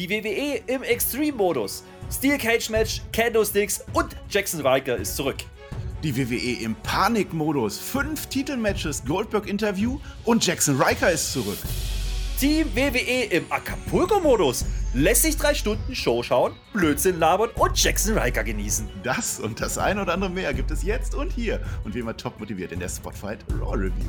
Die WWE im Extreme-Modus. Steel Cage Match, Candlesticks und Jackson Riker ist zurück. Die WWE im Panikmodus. Fünf Titelmatches, Goldberg-Interview und Jackson Riker ist zurück. Team WWE im Acapulco-Modus. Lässt sich drei Stunden Show schauen, Blödsinn labern und Jackson Riker genießen. Das und das ein oder andere mehr gibt es jetzt und hier. Und wie immer top motiviert in der Spotfight Raw Review.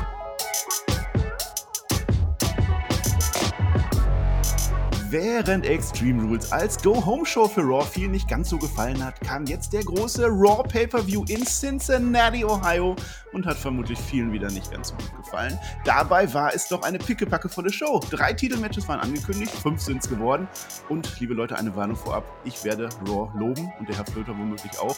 Während Extreme Rules als Go-Home-Show für Raw viel nicht ganz so gefallen hat, kam jetzt der große Raw Pay-Per-View in Cincinnati, Ohio und hat vermutlich vielen wieder nicht ganz so gut gefallen. Dabei war es doch eine pickepackevolle Show. Drei Titelmatches waren angekündigt, fünf sind es geworden. Und, liebe Leute, eine Warnung vorab, ich werde Raw loben und der Herr Flöter womöglich auch.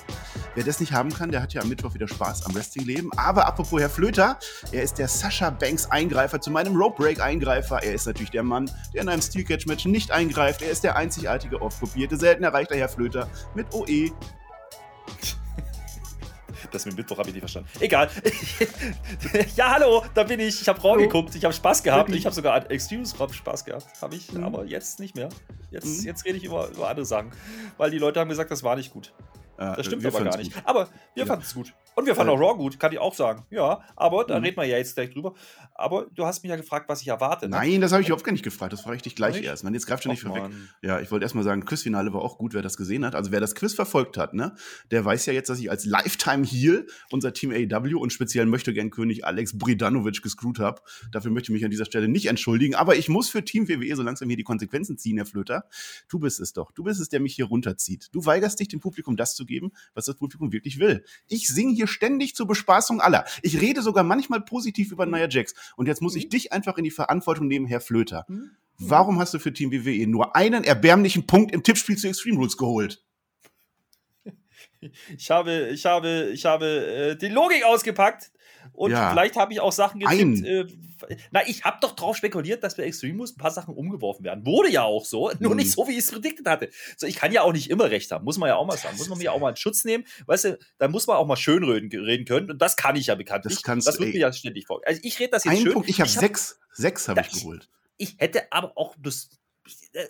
Wer das nicht haben kann, der hat ja am Mittwoch wieder Spaß am Wrestling-Leben. Aber apropos Herr Flöter, er ist der Sascha Banks-Eingreifer zu meinem Rope-Break-Eingreifer. Er ist natürlich der Mann, der in einem Steel Catch-Match nicht eingreift. Er ist der einzigartige, oft kopierte, selten erreichte Herr Flöter mit OE. Das mit Mittwoch habe ich nicht verstanden. Egal. ja, hallo, da bin ich. Ich habe Raw geguckt. Ich habe Spaß gehabt. Ich habe sogar an Extremes Spaß gehabt. Habe ich, mhm. aber jetzt nicht mehr. Jetzt, mhm. jetzt rede ich über, über andere Sachen. Weil die Leute haben gesagt, das war nicht gut. Das stimmt aber gar nicht. Gut. Aber wir ja. fanden es gut. Und wir fanden auch Raw gut, kann ich auch sagen. Ja, aber da mhm. reden wir ja jetzt gleich drüber. Aber du hast mich ja gefragt, was ich erwarte. Ne? Nein, das habe ich überhaupt gar nicht gefragt. Das frage ich dich gleich nicht? erst. Man, jetzt greift schon nicht vorweg. Ja, ich wollte erstmal sagen, Quizfinale war auch gut, wer das gesehen hat. Also wer das Quiz verfolgt hat, ne, der weiß ja jetzt, dass ich als Lifetime Heal unser Team AEW und speziell möchte gern König Alex Bridanovic gescrewt habe. Dafür möchte ich mich an dieser Stelle nicht entschuldigen. Aber ich muss für Team WWE so langsam hier die Konsequenzen ziehen, Herr Flöter. Du bist es doch. Du bist es, der mich hier runterzieht. Du weigerst dich dem Publikum das zu geben, was das Publikum wirklich will. Ich singe hier ständig zur Bespaßung aller. Ich rede sogar manchmal positiv über Nia Jax. Und jetzt muss ich mhm. dich einfach in die Verantwortung nehmen, Herr Flöter. Mhm. Warum hast du für Team WWE nur einen erbärmlichen Punkt im Tippspiel zu Extreme Rules geholt? Ich habe, ich habe, ich habe äh, die Logik ausgepackt und ja. vielleicht habe ich auch Sachen getippt. Äh, na, ich habe doch drauf spekuliert, dass bei Extremus ein paar Sachen umgeworfen werden. Wurde ja auch so, nur hm. nicht so, wie ich es prediktet hatte. So, ich kann ja auch nicht immer recht haben, muss man ja auch mal sagen. Muss man mir auch mal einen Schutz nehmen. Weißt du, da muss man auch mal schön reden, können. Und das kann ich ja bekanntlich. Das, kannst, das wird ey, mir ja ständig vor. Also ich rede das jetzt schön. Punkt, ich habe hab, sechs. Sechs habe ich geholt. Ich hätte aber auch das,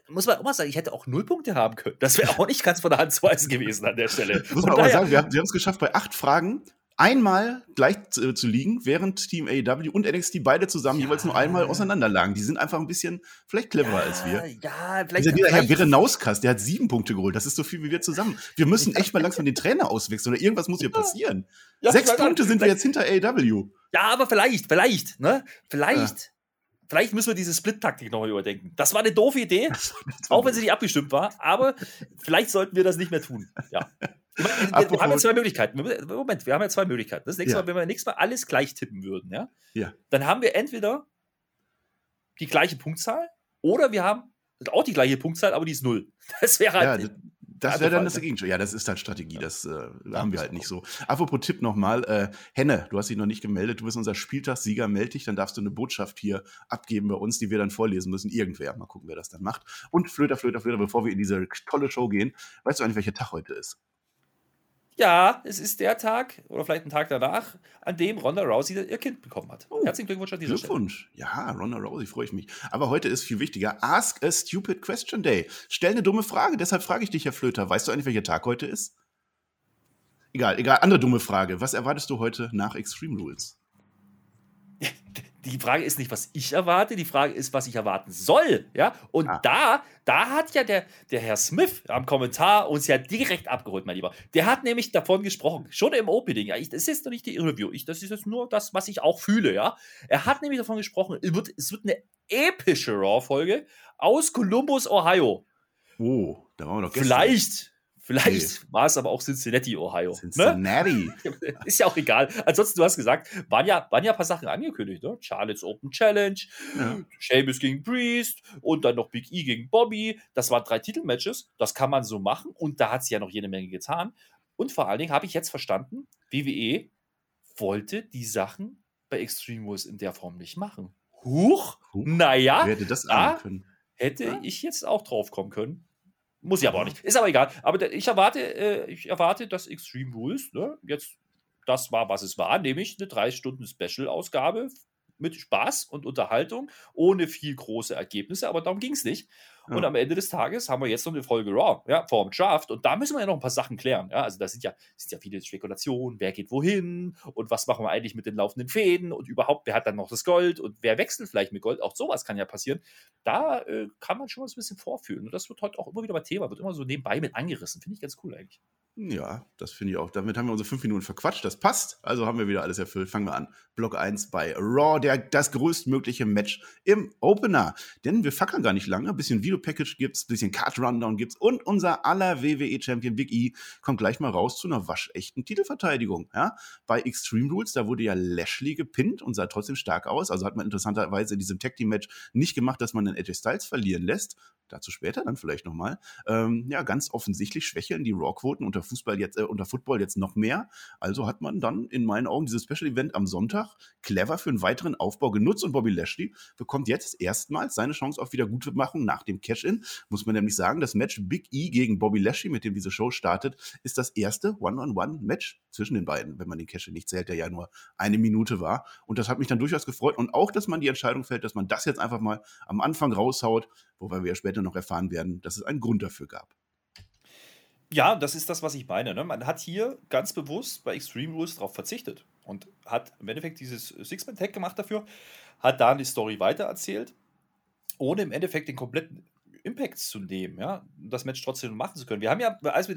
muss man auch mal sagen, ich hätte auch null Punkte haben können. Das wäre auch nicht ganz von der Hand zu weisen gewesen an der Stelle. muss man aber sagen, wir haben es geschafft, bei acht Fragen einmal gleich zu, äh, zu, liegen, während Team AEW und NXT beide zusammen ja. jeweils nur einmal auseinanderlagen. Die sind einfach ein bisschen vielleicht cleverer ja, als wir. Ja, vielleicht. Dieser, dieser Herr Berenauskas, der hat sieben Punkte geholt. Das ist so viel wie wir zusammen. Wir müssen echt mal langsam den Trainer auswechseln oder irgendwas muss hier passieren. Ja, Sechs Punkte sind wir jetzt hinter AEW. Ja, aber vielleicht, vielleicht, ne? Vielleicht. Vielleicht müssen wir diese Split-Taktik nochmal überdenken. Das war eine doofe Idee, auch wenn sie nicht abgestimmt war, aber vielleicht sollten wir das nicht mehr tun. Ja. Wir, wir haben ja zwei Möglichkeiten. Moment, wir haben ja zwei Möglichkeiten. Das nächste ja. Mal, wenn wir nächstes Mal alles gleich tippen würden, ja, ja. dann haben wir entweder die gleiche Punktzahl oder wir haben auch die gleiche Punktzahl, aber die ist null. Das wäre halt. Ja, das wäre dann das Gegenteil. Ja, das ist dann Strategie. Das äh, haben wir halt nicht so. Apropos Tipp nochmal. Äh, Henne, du hast dich noch nicht gemeldet. Du bist unser Spieltagssieger. Meld dich, dann darfst du eine Botschaft hier abgeben bei uns, die wir dann vorlesen müssen. Irgendwer. Mal gucken, wer das dann macht. Und Flöter, Flöter, Flöter, bevor wir in diese tolle Show gehen, weißt du eigentlich, welcher Tag heute ist? Ja, es ist der Tag oder vielleicht ein Tag danach, an dem Ronda Rousey ihr Kind bekommen hat. Oh, Herzlichen Glückwunsch an dieser Glückwunsch. Stelle. Ja, Ronda Rousey, freue ich mich. Aber heute ist viel wichtiger. Ask a Stupid Question Day. Stell eine dumme Frage. Deshalb frage ich dich, Herr Flöter. Weißt du eigentlich, welcher Tag heute ist? Egal, egal. Andere dumme Frage. Was erwartest du heute nach Extreme Rules? Die Frage ist nicht, was ich erwarte, die Frage ist, was ich erwarten soll. Ja? Und ah. da, da hat ja der, der Herr Smith am Kommentar uns ja direkt abgeholt, mein Lieber. Der hat nämlich davon gesprochen, schon im Opening. Ja, ich, das ist jetzt noch nicht die Review, ich, das ist jetzt nur das, was ich auch fühle. Ja? Er hat nämlich davon gesprochen, es wird, es wird eine epische Raw-Folge aus Columbus, Ohio. Oh, da waren wir doch gestern. Vielleicht Vielleicht nee. war es aber auch Cincinnati, Ohio. Ne? Cincinnati. Ne? Ist ja auch egal. Ansonsten, du hast gesagt, waren ja, waren ja ein paar Sachen angekündigt. Ne? Charlotte's Open Challenge, ja. Sheamus gegen Priest und dann noch Big E gegen Bobby. Das waren drei Titelmatches. Das kann man so machen. Und da hat sie ja noch jede Menge getan. Und vor allen Dingen habe ich jetzt verstanden, WWE wollte die Sachen bei Extreme Rules in der Form nicht machen. Huch, Huch. naja, Wer hätte das da können? hätte ja? ich jetzt auch drauf kommen können. Muss ich aber auch nicht. Ist aber egal. Aber ich erwarte, äh, ich erwarte, dass Extreme Rules ne, jetzt das war, was es war, nämlich eine drei Stunden Special-Ausgabe mit Spaß und Unterhaltung, ohne viel große Ergebnisse, aber darum ging es nicht. Ja. Und am Ende des Tages haben wir jetzt noch eine Folge Raw, ja, vor dem Draft. Und da müssen wir ja noch ein paar Sachen klären. Ja, also da sind ja, sind ja viele Spekulationen, wer geht wohin und was machen wir eigentlich mit den laufenden Fäden und überhaupt, wer hat dann noch das Gold und wer wechselt vielleicht mit Gold. Auch sowas kann ja passieren. Da äh, kann man schon was ein bisschen vorfühlen. Und das wird heute auch immer wieder mal Thema, wird immer so nebenbei mit angerissen. Finde ich ganz cool eigentlich. Ja, das finde ich auch. Damit haben wir unsere fünf Minuten verquatscht. Das passt. Also haben wir wieder alles erfüllt. Fangen wir an. Block 1 bei Raw, der, das größtmögliche Match im Opener. Denn wir fackeln gar nicht lange. Ein bisschen Video-Package gibt's, bisschen Card-Rundown gibt's und unser aller WWE-Champion Big E kommt gleich mal raus zu einer waschechten Titelverteidigung. Ja? Bei Extreme Rules, da wurde ja Lashley gepinnt und sah trotzdem stark aus. Also hat man interessanterweise in diesem Tag-Team-Match nicht gemacht, dass man den AJ Styles verlieren lässt. Dazu später dann vielleicht nochmal. Ähm, ja, ganz offensichtlich schwächeln die Raw-Quoten unter Fußball jetzt, äh, unter Football jetzt noch mehr. Also hat man dann in meinen Augen dieses Special Event am Sonntag clever für einen weiteren Aufbau genutzt und Bobby Lashley bekommt jetzt erstmals seine Chance auf Wiedergutmachung nach dem Cash-In. Muss man nämlich sagen, das Match Big E gegen Bobby Lashley, mit dem diese Show startet, ist das erste One-on-One-Match zwischen den beiden, wenn man den Cash-In nicht zählt, der ja nur eine Minute war. Und das hat mich dann durchaus gefreut. Und auch, dass man die Entscheidung fällt, dass man das jetzt einfach mal am Anfang raushaut, wobei wir ja später noch erfahren werden, dass es einen Grund dafür gab. Ja, das ist das, was ich meine. Ne? Man hat hier ganz bewusst bei Extreme Rules darauf verzichtet und hat im Endeffekt dieses Six-Man-Tag gemacht dafür, hat da die Story weitererzählt, ohne im Endeffekt den kompletten Impact zu nehmen, ja, das Match trotzdem machen zu können. Wir haben ja, als wir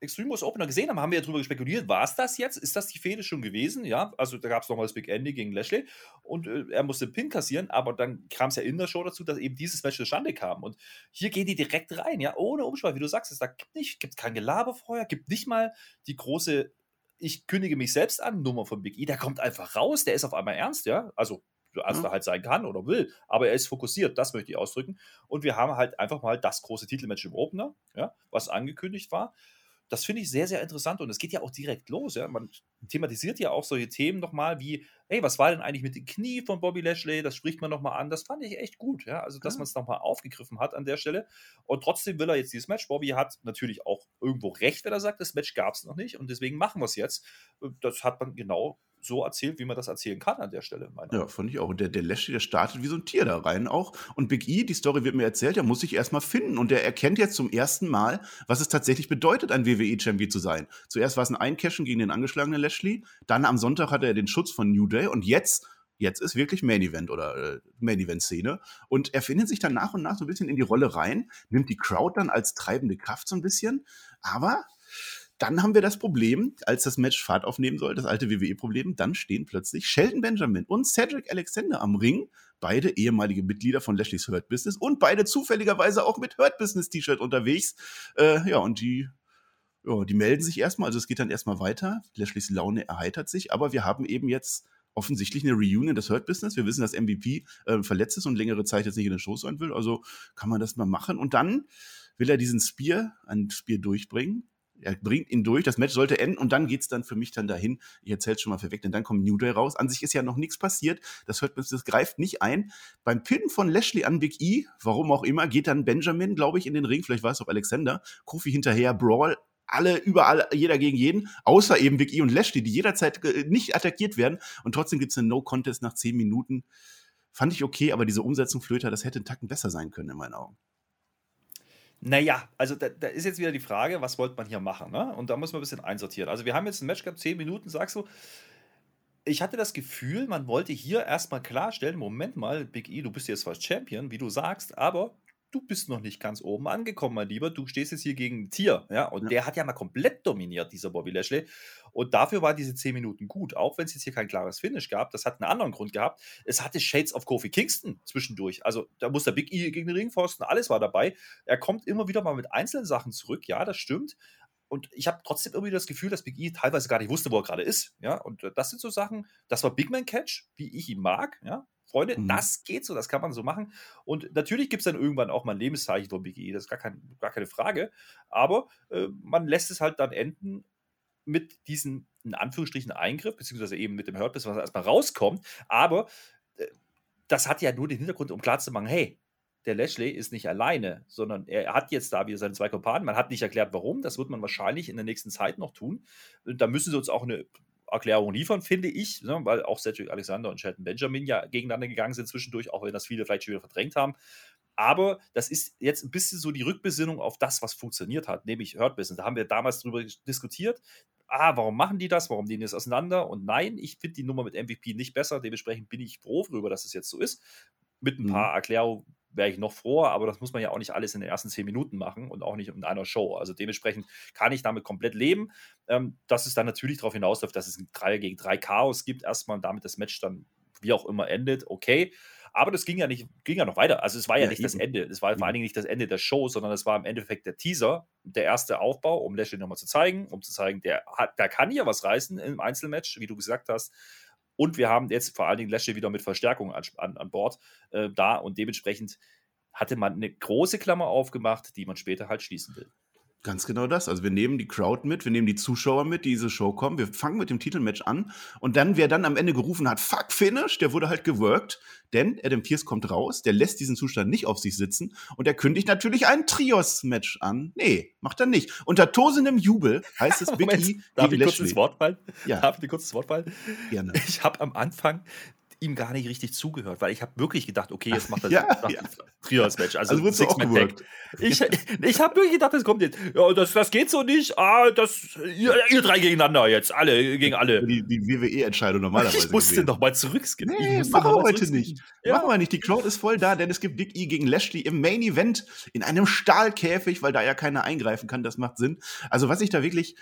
Extreme Wars Opener gesehen haben, haben wir ja darüber spekuliert, war es das jetzt? Ist das die Fehde schon gewesen? Ja, also da gab es nochmal das Big Andy gegen Lashley und äh, er musste den Pin kassieren, aber dann kam es ja in der Show dazu, dass eben dieses Match zustande kam. Und hier gehen die direkt rein, ja, ohne Umschweife, wie du sagst, es gibt nicht, gibt kein Gelaber vorher, gibt nicht mal die große ich kündige mich selbst an, Nummer von Big E, der kommt einfach raus, der ist auf einmal ernst, ja, also als er halt sein kann oder will, aber er ist fokussiert, das möchte ich ausdrücken. Und wir haben halt einfach mal das große Titelmatch im Opener, ja, was angekündigt war das finde ich sehr, sehr interessant und es geht ja auch direkt los. Ja? Man thematisiert ja auch solche Themen nochmal wie, hey, was war denn eigentlich mit dem Knie von Bobby Lashley? Das spricht man nochmal an. Das fand ich echt gut. Ja? Also, dass ja. man es nochmal aufgegriffen hat an der Stelle. Und trotzdem will er jetzt dieses Match. Bobby hat natürlich auch irgendwo recht, wenn er sagt, das Match gab es noch nicht und deswegen machen wir es jetzt. Das hat man genau so erzählt, wie man das erzählen kann an der Stelle. Ja, fand ich auch. Und der, der Lashley, der startet wie so ein Tier da rein auch. Und Big E, die Story wird mir erzählt, der muss sich erstmal finden. Und der erkennt jetzt zum ersten Mal, was es tatsächlich bedeutet, ein WWE-Champion zu sein. Zuerst war es ein Eincashen gegen den angeschlagenen Lashley. Dann am Sonntag hatte er den Schutz von New Day. Und jetzt jetzt ist wirklich Main Event oder äh, Main Event Szene. Und er findet sich dann nach und nach so ein bisschen in die Rolle rein, nimmt die Crowd dann als treibende Kraft so ein bisschen. Aber dann haben wir das Problem, als das Match Fahrt aufnehmen soll, das alte WWE-Problem, dann stehen plötzlich Sheldon Benjamin und Cedric Alexander am Ring, beide ehemalige Mitglieder von Lashley's Hurt Business und beide zufälligerweise auch mit Hurt Business T-Shirt unterwegs. Äh, ja, und die ja, die melden sich erstmal, also es geht dann erstmal weiter. Lashleys Laune erheitert sich, aber wir haben eben jetzt offensichtlich eine Reunion des Hurt Business. Wir wissen, dass MVP äh, verletzt ist und längere Zeit jetzt nicht in den Show sein will, also kann man das mal machen. Und dann will er diesen Spear, ein Spear durchbringen er bringt ihn durch, das Match sollte enden und dann geht's dann für mich dann dahin. Ich erzähl's schon mal vorweg, denn dann kommt New Day raus. An sich ist ja noch nichts passiert. Das hört das greift nicht ein. Beim Pin von Lashley an Big E, warum auch immer, geht dann Benjamin, glaube ich, in den Ring. Vielleicht war es auch Alexander. Kofi hinterher, Brawl. Alle, überall, jeder gegen jeden, außer eben Big E und Lashley, die jederzeit nicht attackiert werden. Und trotzdem gibt's einen No-Contest nach zehn Minuten. Fand ich okay, aber diese Umsetzung Flöter, das hätte einen Tacken besser sein können in meinen Augen. Naja, also da, da, ist jetzt wieder die Frage, was wollte man hier machen? Ne? Und da muss man ein bisschen einsortieren. Also wir haben jetzt ein Match gehabt, 10 Minuten, sagst du. Ich hatte das Gefühl, man wollte hier erstmal klarstellen, Moment mal, Big E, du bist jetzt zwar Champion, wie du sagst, aber du bist noch nicht ganz oben angekommen, mein Lieber. Du stehst jetzt hier gegen ein Tier, ja. Und ja. der hat ja mal komplett dominiert, dieser Bobby Lashley. Und dafür waren diese 10 Minuten gut, auch wenn es jetzt hier kein klares Finish gab. Das hat einen anderen Grund gehabt. Es hatte Shades of Kofi Kingston zwischendurch. Also da muss der Big E gegen den Ringpfosten, alles war dabei. Er kommt immer wieder mal mit einzelnen Sachen zurück, ja, das stimmt. Und ich habe trotzdem irgendwie das Gefühl, dass Big E teilweise gar nicht wusste, wo er gerade ist. Ja, und das sind so Sachen, das war Big Man Catch, wie ich ihn mag. Ja, Freunde, mhm. das geht so, das kann man so machen. Und natürlich gibt es dann irgendwann auch mal ein Lebenszeichen von BGE, das ist gar, kein, gar keine Frage. Aber äh, man lässt es halt dann enden mit diesen in Anführungsstrichen Eingriff, beziehungsweise eben mit dem Hurt was erstmal rauskommt. Aber äh, das hat ja nur den Hintergrund, um klarzumachen, hey, der Lashley ist nicht alleine, sondern er hat jetzt da wieder seine zwei Kompanen. Man hat nicht erklärt, warum. Das wird man wahrscheinlich in der nächsten Zeit noch tun. Und da müssen sie uns auch eine Erklärung liefern, finde ich, ne, weil auch Cedric Alexander und Shelton Benjamin ja gegeneinander gegangen sind zwischendurch, auch wenn das viele vielleicht schon wieder verdrängt haben. Aber das ist jetzt ein bisschen so die Rückbesinnung auf das, was funktioniert hat, nämlich Hurt Business. Da haben wir damals drüber diskutiert. Ah, warum machen die das? Warum nehmen die das auseinander? Und nein, ich finde die Nummer mit MVP nicht besser. Dementsprechend bin ich froh darüber, dass es jetzt so ist. Mit ein mhm. paar Erklärungen wäre ich noch froher, aber das muss man ja auch nicht alles in den ersten zehn Minuten machen und auch nicht in einer Show. Also dementsprechend kann ich damit komplett leben. Ähm, dass es dann natürlich darauf hinausläuft, dass es ein 3 gegen 3 Chaos gibt, erstmal und damit das Match dann wie auch immer endet, okay. Aber das ging ja nicht, ging ja noch weiter. Also es war ja, ja nicht eben. das Ende. Es war vor allen Dingen nicht das Ende der Show, sondern es war im Endeffekt der Teaser, der erste Aufbau, um Lashley nochmal zu zeigen, um zu zeigen, der hat, der kann hier was reißen im Einzelmatch, wie du gesagt hast. Und wir haben jetzt vor allen Dingen Lashley wieder mit Verstärkung an, an, an Bord äh, da und dementsprechend hatte man eine große Klammer aufgemacht, die man später halt schließen will. Ganz genau das. Also wir nehmen die Crowd mit, wir nehmen die Zuschauer mit, die diese Show kommen. Wir fangen mit dem Titelmatch an und dann, wer dann am Ende gerufen hat, fuck Finish, der wurde halt geworkt, denn Adam Pierce kommt raus, der lässt diesen Zustand nicht auf sich sitzen und er kündigt natürlich ein Trios-Match an. Nee, macht er nicht. Unter tosendem Jubel heißt es Big E Darf ich kurz ins Wort fallen? Ja. Darf ich kurz ins Wort fallen? Gerne. Ich habe am Anfang ihm gar nicht richtig zugehört, weil ich habe wirklich gedacht, okay, jetzt macht er ja, ja. Trios-Match. Also, also wird auch gewirkt. Ich, ich habe wirklich gedacht, das kommt jetzt. Ja, das, das geht so nicht. Ah, das, ihr, ihr drei gegeneinander jetzt, alle gegen alle. Die, die WWE-Entscheidung normalerweise. Ich musste noch mal zurückskippen. Nee, machen wir heute nicht. Ja. Machen wir nicht. Die Crowd ist voll da, denn es gibt Big E gegen Lashley im Main Event in einem Stahlkäfig, weil da ja keiner eingreifen kann. Das macht Sinn. Also was ich da wirklich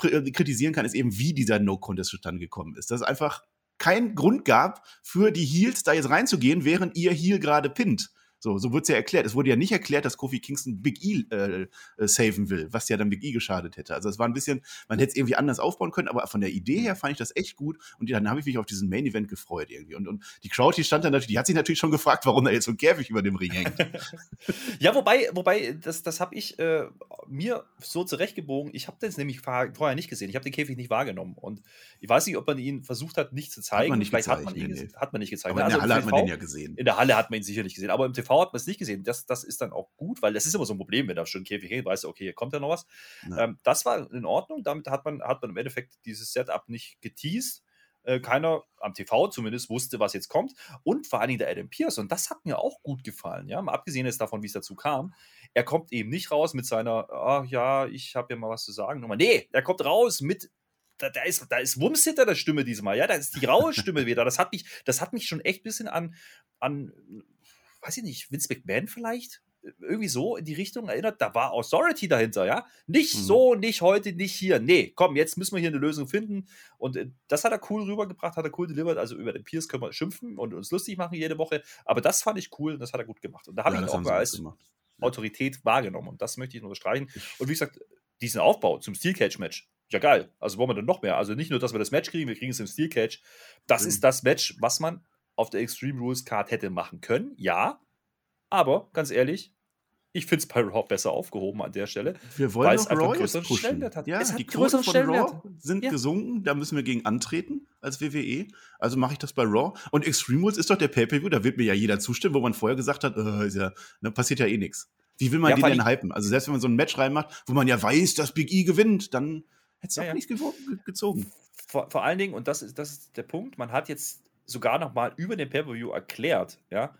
kritisieren kann, ist eben, wie dieser No-Contest zustande gekommen ist. Das ist einfach keinen Grund gab, für die Heels da jetzt reinzugehen, während ihr Heel gerade pinnt. So, so wird es ja erklärt. Es wurde ja nicht erklärt, dass Kofi Kingston Big E äh, äh, saven will, was ja dann Big E geschadet hätte. Also es war ein bisschen, man hätte es irgendwie anders aufbauen können, aber von der Idee her fand ich das echt gut und dann habe ich mich auf diesen Main Event gefreut irgendwie. Und, und die Crowd, die stand dann natürlich, die hat sich natürlich schon gefragt, warum da jetzt so ein Käfig über dem Ring hängt. ja, wobei, wobei, das, das habe ich äh, mir so zurechtgebogen. Ich habe das nämlich vorher nicht gesehen. Ich habe den Käfig nicht wahrgenommen. Und ich weiß nicht, ob man ihn versucht hat, nicht zu zeigen. Hat man nicht Vielleicht gezeigt, hat, man ihn, nee, hat man nicht gezeigt. Aber in also der Halle hat man den ja gesehen. In der Halle hat man ihn sicher nicht gesehen. Aber im TV hat man es nicht gesehen. Das, das ist dann auch gut, weil das ist immer so ein Problem, wenn da schon ein Käfig hängt, weißt du, okay, hier kommt ja noch was. Ähm, das war in Ordnung. Damit hat man, hat man im Endeffekt dieses Setup nicht geteased. Äh, keiner am TV zumindest wusste, was jetzt kommt. Und vor allen Dingen der Adam Pierce. Und das hat mir auch gut gefallen. Ja, mal abgesehen jetzt davon, wie es dazu kam. Er kommt eben nicht raus mit seiner, ach ja, ich habe ja mal was zu sagen. Nummer. Nee, er kommt raus mit da, da, ist, da ist Wumms hinter der Stimme diesmal, ja, da ist die raue Stimme wieder. Das hat mich, das hat mich schon echt ein bisschen an, an weiß ich nicht, Vince McMahon vielleicht? Irgendwie so in die Richtung erinnert, da war Authority dahinter, ja? Nicht mhm. so, nicht heute, nicht hier. Nee, komm, jetzt müssen wir hier eine Lösung finden. Und äh, das hat er cool rübergebracht, hat er cool delivered. Also über den Pierce können wir schimpfen und uns lustig machen jede Woche. Aber das fand ich cool und das hat er gut gemacht. Und da habe ja, ich ihn auch mal als Autorität wahrgenommen. Und das möchte ich unterstreichen. Und wie gesagt, diesen Aufbau zum Steel Cage Match, ja geil. Also wollen wir dann noch mehr. Also nicht nur, dass wir das Match kriegen, wir kriegen es im Steel Cage. Das mhm. ist das Match, was man auf der Extreme Rules Card hätte machen können, ja. Aber ganz ehrlich, ich finde es bei Raw besser aufgehoben an der Stelle. Wir wollen noch Raw größeren pushen. Stellenwert hat. Ja, es hat die Quoten von Raw sind ja. gesunken, da müssen wir gegen antreten als WWE. Also mache ich das bei Raw. Und Extreme Rules ist doch der Pay-Per-View, da wird mir ja jeder zustimmen, wo man vorher gesagt hat, äh, ja, ne, passiert ja eh nichts. Wie will man ja, den denn hypen? Also selbst wenn man so ein Match reinmacht, wo man ja weiß, dass Big E gewinnt, dann hätte es ja, auch ja. nichts gezogen. Vor, vor allen Dingen, und das ist, das ist der Punkt, man hat jetzt sogar noch mal über den Pay-Per-View erklärt, ja,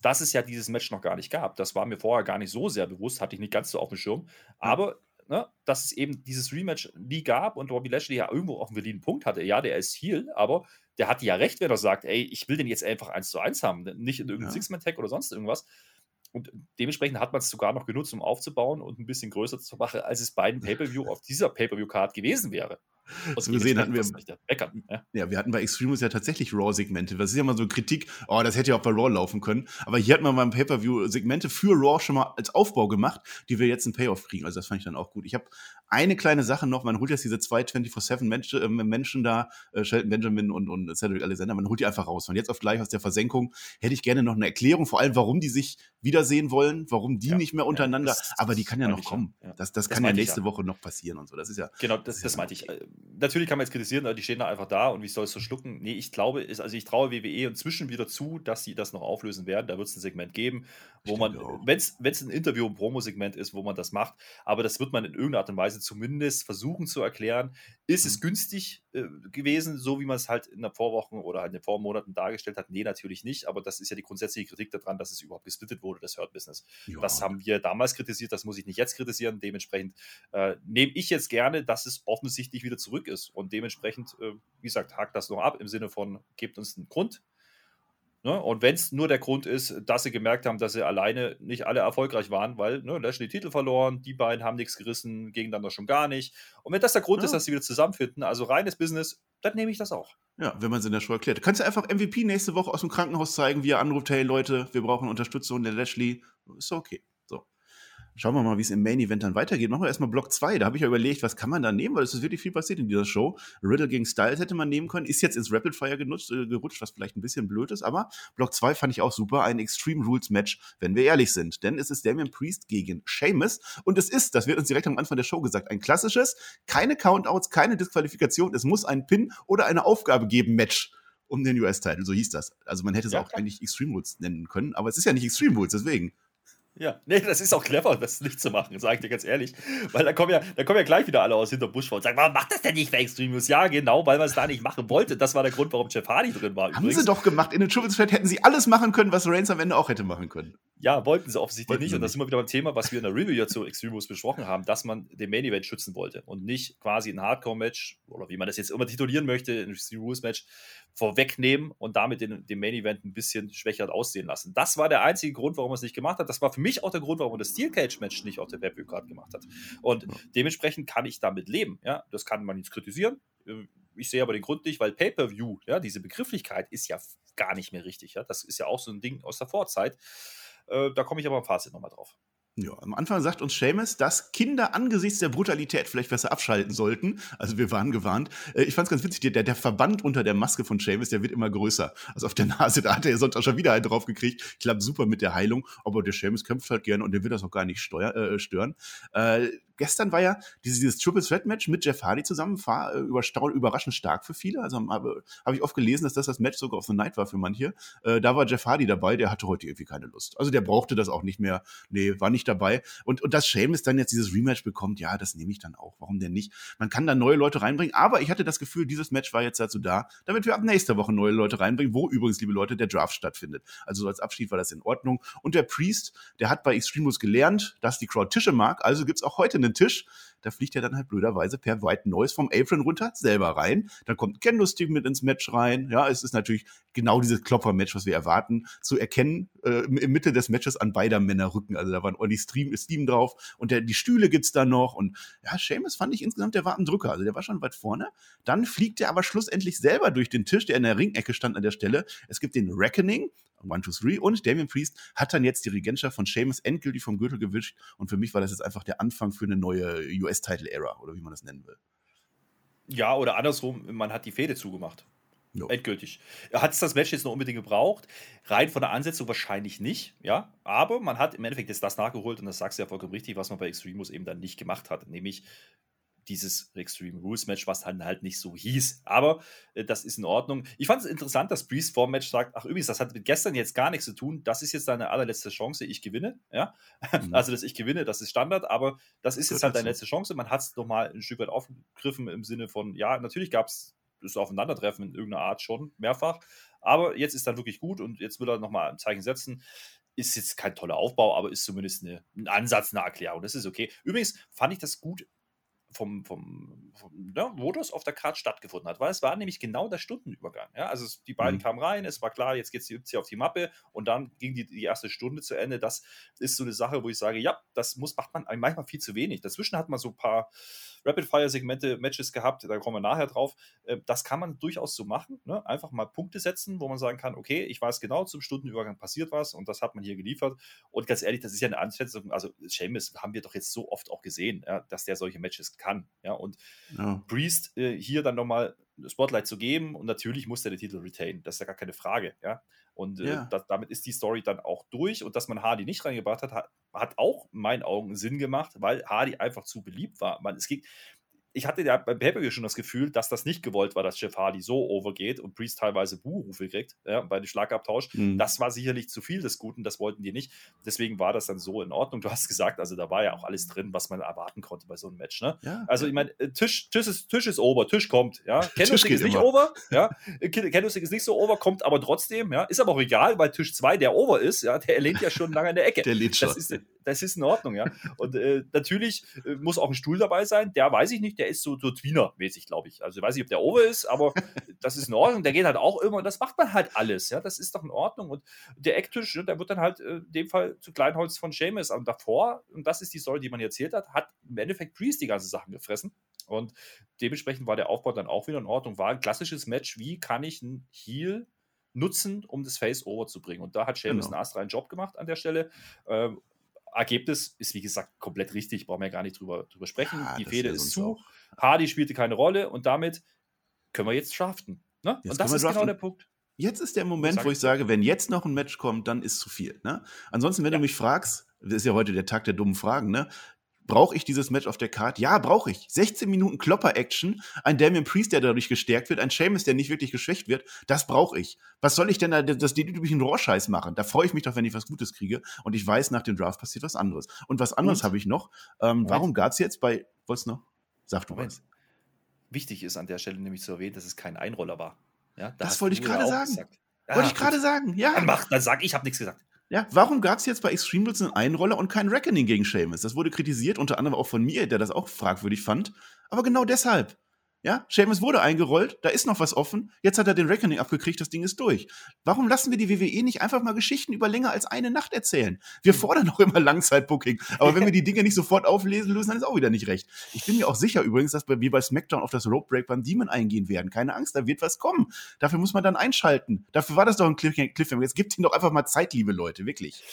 dass es ja dieses Match noch gar nicht gab. Das war mir vorher gar nicht so sehr bewusst, hatte ich nicht ganz so auf dem Schirm. Aber ne, dass es eben dieses Rematch nie gab und Robbie Lashley ja irgendwo auch einen validen Punkt hatte. Ja, der ist Heal, aber der hat ja recht, wenn er sagt, ey, ich will den jetzt einfach eins zu eins haben, nicht in irgendeinem ja. Six-Man-Tag oder sonst irgendwas. Und dementsprechend hat man es sogar noch genutzt, um aufzubauen und ein bisschen größer zu machen, als es beiden Pay-Per-View auf dieser Pay-Per-View-Card gewesen wäre. So gesehen hatten wir. Meckern, ja. ja. wir hatten bei Extremus ja tatsächlich Raw-Segmente. Das ist ja mal so Kritik, oh, das hätte ja auch bei Raw laufen können. Aber hier hat man beim Pay-Per-View Segmente für Raw schon mal als Aufbau gemacht, die wir jetzt einen Payoff kriegen. Also das fand ich dann auch gut. Ich habe eine kleine Sache noch, man holt jetzt diese zwei 24-7 Menschen, äh, Menschen da, äh, Shelton Benjamin und, und Cedric Alexander, man holt die einfach raus. Von jetzt auf gleich aus der Versenkung hätte ich gerne noch eine Erklärung, vor allem, warum die sich wiedersehen wollen, warum die ja, nicht mehr untereinander, ja, das, aber die kann ja noch kommen. Ja. Das, das, das kann ja nächste Woche noch passieren und so. Das ist ja. Genau, das, das meinte ich. Natürlich kann man jetzt kritisieren, die stehen da einfach da und wie soll es so schlucken? Nee, ich glaube, ist, also ich traue WWE inzwischen wieder zu, dass sie das noch auflösen werden. Da wird es ein Segment geben, wo Stimmt man, wenn es ein Interview- und Promo-Segment ist, wo man das macht, aber das wird man in irgendeiner Art und Weise zumindest versuchen zu erklären. Ist mhm. es günstig äh, gewesen, so wie man es halt in der Vorwochen oder halt in den Vormonaten dargestellt hat? Nee, natürlich nicht, aber das ist ja die grundsätzliche Kritik daran, dass es überhaupt gesplittet wurde, das Hurt-Business. Ja. Das haben wir damals kritisiert, das muss ich nicht jetzt kritisieren. Dementsprechend äh, nehme ich jetzt gerne, dass es offensichtlich wieder zurück ist und dementsprechend, äh, wie gesagt, hakt das noch ab im Sinne von, gebt uns einen Grund, Ne? Und wenn es nur der Grund ist, dass sie gemerkt haben, dass sie alleine nicht alle erfolgreich waren, weil ne, Lashley Titel verloren, die beiden haben nichts gerissen, gegeneinander schon gar nicht. Und wenn das der Grund ja. ist, dass sie wieder zusammenfinden, also reines Business, dann nehme ich das auch. Ja, wenn man es in der Show erklärt. Kannst du einfach MVP nächste Woche aus dem Krankenhaus zeigen, wie er anruft, hey Leute, wir brauchen Unterstützung, der Lashley. Ist okay. Schauen wir mal, wie es im Main Event dann weitergeht. Machen wir erstmal Block 2. Da habe ich ja überlegt, was kann man da nehmen, weil es ist wirklich viel passiert in dieser Show. Riddle gegen Styles hätte man nehmen können, ist jetzt ins Rapid Fire genutzt, äh, gerutscht, was vielleicht ein bisschen blöd ist, aber Block 2 fand ich auch super. Ein Extreme Rules Match, wenn wir ehrlich sind. Denn es ist Damian Priest gegen Sheamus und es ist, das wird uns direkt am Anfang der Show gesagt, ein klassisches, keine Countouts, keine Disqualifikation. Es muss einen Pin oder eine Aufgabe geben Match um den US-Title. So hieß das. Also man hätte es ja, auch klar. eigentlich Extreme Rules nennen können, aber es ist ja nicht Extreme Rules, deswegen. Ja, nee, das ist auch clever, das nicht zu machen, sage ich dir ganz ehrlich. Weil da kommen ja, da kommen ja gleich wieder alle aus hinter Busch vor und sagen, warum macht das denn nicht Extreme News? Ja, genau, weil man es da nicht machen wollte. Das war der Grund, warum Jeff Hardy drin war. Haben übrigens. sie doch gemacht. In den Triple Threat hätten sie alles machen können, was Reigns am Ende auch hätte machen können. Ja, wollten sie offensichtlich wollten nicht. Und das ist immer wieder beim Thema, was wir in der Review ja zu Extreme News besprochen haben, dass man den Main Event schützen wollte und nicht quasi ein Hardcore-Match oder wie man das jetzt immer titulieren möchte, ein Extreme Rules-Match vorwegnehmen und damit den, den Main Event ein bisschen schwächer aussehen lassen. Das war der einzige Grund, warum man es nicht gemacht hat. Das war für mich auch der Grund, warum man das Steel Cage Match nicht auf der Web gerade gemacht hat. Und ja. dementsprechend kann ich damit leben. Ja, das kann man jetzt kritisieren. Ich sehe aber den Grund nicht, weil Pay-per-View, ja, diese Begrifflichkeit ist ja gar nicht mehr richtig. Ja, das ist ja auch so ein Ding aus der Vorzeit. Äh, da komme ich aber im Fazit nochmal drauf. Ja, am Anfang sagt uns Seamus, dass Kinder angesichts der Brutalität vielleicht besser abschalten sollten. Also wir waren gewarnt. Äh, ich fand es ganz witzig, der, der Verband unter der Maske von Seamus, der wird immer größer. Also auf der Nase, da hat er sonst auch schon wieder einen drauf gekriegt. Klappt super mit der Heilung, aber der Seamus kämpft halt gerne und der wird das auch gar nicht steuer, äh, stören. Äh, gestern war ja dieses, dieses Triple Threat Match mit Jeff Hardy zusammen, war äh, überraschend stark für viele. Also habe hab ich oft gelesen, dass das das Match sogar auf the Night war für manche. Äh, da war Jeff Hardy dabei, der hatte heute irgendwie keine Lust. Also der brauchte das auch nicht mehr. Nee, war nicht dabei. Und, und dass Sheamus dann jetzt dieses Rematch bekommt, ja, das nehme ich dann auch. Warum denn nicht? Man kann da neue Leute reinbringen, aber ich hatte das Gefühl, dieses Match war jetzt dazu da, damit wir ab nächster Woche neue Leute reinbringen, wo übrigens, liebe Leute, der Draft stattfindet. Also so als Abschied war das in Ordnung. Und der Priest, der hat bei Extremus gelernt, dass die Crowd Tische mag, also gibt's auch heute einen Tisch da fliegt er dann halt blöderweise per White Noise vom Apron runter selber rein. Dann kommt Lustig mit ins Match rein. Ja, es ist natürlich genau dieses Klopper-Match, was wir erwarten, zu erkennen äh, im Mitte des Matches an beider Männer Rücken. Also da waren ordentlich Stream, Steam drauf und der, die Stühle gibt's da noch. Und ja, Seamus fand ich insgesamt, der war am Drücker. Also der war schon weit vorne. Dann fliegt er aber schlussendlich selber durch den Tisch, der in der Ringecke stand an der Stelle. Es gibt den Reckoning, One, Two, Three. Und Damien Priest hat dann jetzt die Regentschaft von Seamus endgültig vom Gürtel gewischt. Und für mich war das jetzt einfach der Anfang für eine neue US-Title-Era oder wie man das nennen will. Ja, oder andersrum, man hat die Fehde zugemacht. No. Endgültig. Hat es das Match jetzt noch unbedingt gebraucht? Rein von der Ansetzung wahrscheinlich nicht, ja. Aber man hat im Endeffekt jetzt das nachgeholt und das sagst du ja vollkommen richtig, was man bei Extremus eben dann nicht gemacht hat. Nämlich dieses Extreme Rules Match, was dann halt nicht so hieß. Aber äh, das ist in Ordnung. Ich fand es interessant, dass Priest vor dem Match sagt: Ach, übrigens, das hat mit gestern jetzt gar nichts zu tun. Das ist jetzt deine allerletzte Chance. Ich gewinne. Ja? Mhm. Also, dass ich gewinne, das ist Standard. Aber das ist jetzt halt deine letzte Chance. Man hat es nochmal ein Stück weit aufgegriffen im Sinne von: Ja, natürlich gab es das Aufeinandertreffen in irgendeiner Art schon mehrfach. Aber jetzt ist dann wirklich gut und jetzt will er nochmal ein Zeichen setzen ist jetzt kein toller Aufbau, aber ist zumindest eine, ein Ansatz, eine Erklärung. Das ist okay. Übrigens fand ich das gut vom, vom, vom wo das auf der Karte stattgefunden hat, weil es war nämlich genau der Stundenübergang. Ja? Also es, die beiden mhm. kamen rein, es war klar, jetzt geht es hier auf die Mappe und dann ging die, die erste Stunde zu Ende. Das ist so eine Sache, wo ich sage, ja, das muss, macht man manchmal viel zu wenig. Dazwischen hat man so ein paar Rapid-Fire-Segmente, Matches gehabt, da kommen wir nachher drauf. Äh, das kann man durchaus so machen. Ne? Einfach mal Punkte setzen, wo man sagen kann, okay, ich weiß genau, zum Stundenübergang passiert was und das hat man hier geliefert. Und ganz ehrlich, das ist ja eine Ansetzung, also Seamus haben wir doch jetzt so oft auch gesehen, ja, dass der solche Matches kann. Ja? Und ja. Priest äh, hier dann nochmal Spotlight zu geben und natürlich muss er den Titel retain. Das ist ja gar keine Frage. Ja? Und äh, ja. das, damit ist die Story dann auch durch. Und dass man Hardy nicht reingebracht hat, hat, hat auch in meinen Augen Sinn gemacht, weil Hardy einfach zu beliebt war. Man, es ging, ich hatte ja beim Pay-Per-View schon das Gefühl, dass das nicht gewollt war, dass Jeff Hardy so overgeht und Priest teilweise Buhrufe kriegt ja, bei dem Schlagabtausch. Mhm. Das war sicherlich zu viel des Guten, das wollten die nicht. Deswegen war das dann so in Ordnung. Du hast gesagt, also da war ja auch alles drin, was man erwarten konnte bei so einem Match. Ne? Ja. Also ich meine, äh, Tisch, Tisch, ist, Tisch ist over, Tisch kommt. Ja? Candlestick ist nicht immer. over, ja? Candlestick ist nicht so over, kommt aber trotzdem, ja. Ist aber auch egal, weil Tisch 2, der over ist, ja, der lehnt ja schon lange in der Ecke. der lehnt schon. Das ist, das ist in Ordnung, ja. Und äh, natürlich äh, muss auch ein Stuhl dabei sein. Der weiß ich nicht, der ist so, so Tweener-mäßig, glaube ich. Also ich weiß nicht, ob der over ist, aber das ist in Ordnung. Der geht halt auch immer, das macht man halt alles, ja. Das ist doch in Ordnung. Und der Ecktisch, ne, der wird dann halt äh, in dem Fall zu Kleinholz von Seamus. Und davor, und das ist die Story, die man erzählt hat, hat im Endeffekt Priest die ganzen Sachen gefressen. Und dementsprechend war der Aufbau dann auch wieder in Ordnung. War ein klassisches Match, wie kann ich ein Heal nutzen, um das Face over zu bringen. Und da hat Sheamus genau. einen astreinen Job gemacht an der Stelle. Ähm, Ergebnis ist, wie gesagt, komplett richtig, brauchen wir ja gar nicht drüber, drüber sprechen. Ja, die Fehde ist zu. Auch. Hardy spielte keine Rolle und damit können wir jetzt draften. Ne? Jetzt und das ist genau der Punkt. Jetzt ist der Moment, wo ich sage, wenn jetzt noch ein Match kommt, dann ist zu viel. Ne? Ansonsten, wenn ja. du mich fragst, das ist ja heute der Tag der dummen Fragen, ne? Brauche ich dieses Match auf der Karte? Ja, brauche ich. 16 Minuten Klopper-Action, ein Damian Priest, der dadurch gestärkt wird, ein Seamus, der nicht wirklich geschwächt wird, das brauche ich. Was soll ich denn da, das die üblichen Rohrscheiß machen? Da freue ich mich doch, wenn ich was Gutes kriege und ich weiß, nach dem Draft passiert was anderes. Und was anderes habe ich noch. Ähm, warum gab es jetzt bei, was noch? Sag du was. Wichtig ist an der Stelle nämlich zu erwähnen, dass es kein Einroller war. Ja, da das wollte ich gerade sagen. Wollte ich gerade sagen, ja. Dann, mach, dann sag ich, habe nichts gesagt. Ja, warum gab es jetzt bei Extreme Rules einen Einroller und kein Reckoning gegen Sheamus? Das wurde kritisiert, unter anderem auch von mir, der das auch fragwürdig fand. Aber genau deshalb. Ja, Seamus wurde eingerollt, da ist noch was offen. Jetzt hat er den Reckoning abgekriegt, das Ding ist durch. Warum lassen wir die WWE nicht einfach mal Geschichten über länger als eine Nacht erzählen? Wir hm. fordern auch immer Langzeitbooking. Aber wenn wir die Dinge nicht sofort auflesen lösen, dann ist auch wieder nicht recht. Ich bin mir auch sicher übrigens, dass wir bei SmackDown auf das Rope Break beim Demon eingehen werden. Keine Angst, da wird was kommen. Dafür muss man dann einschalten. Dafür war das doch ein Cliffhanger. Jetzt gibt ihn doch einfach mal Zeit, liebe Leute, wirklich.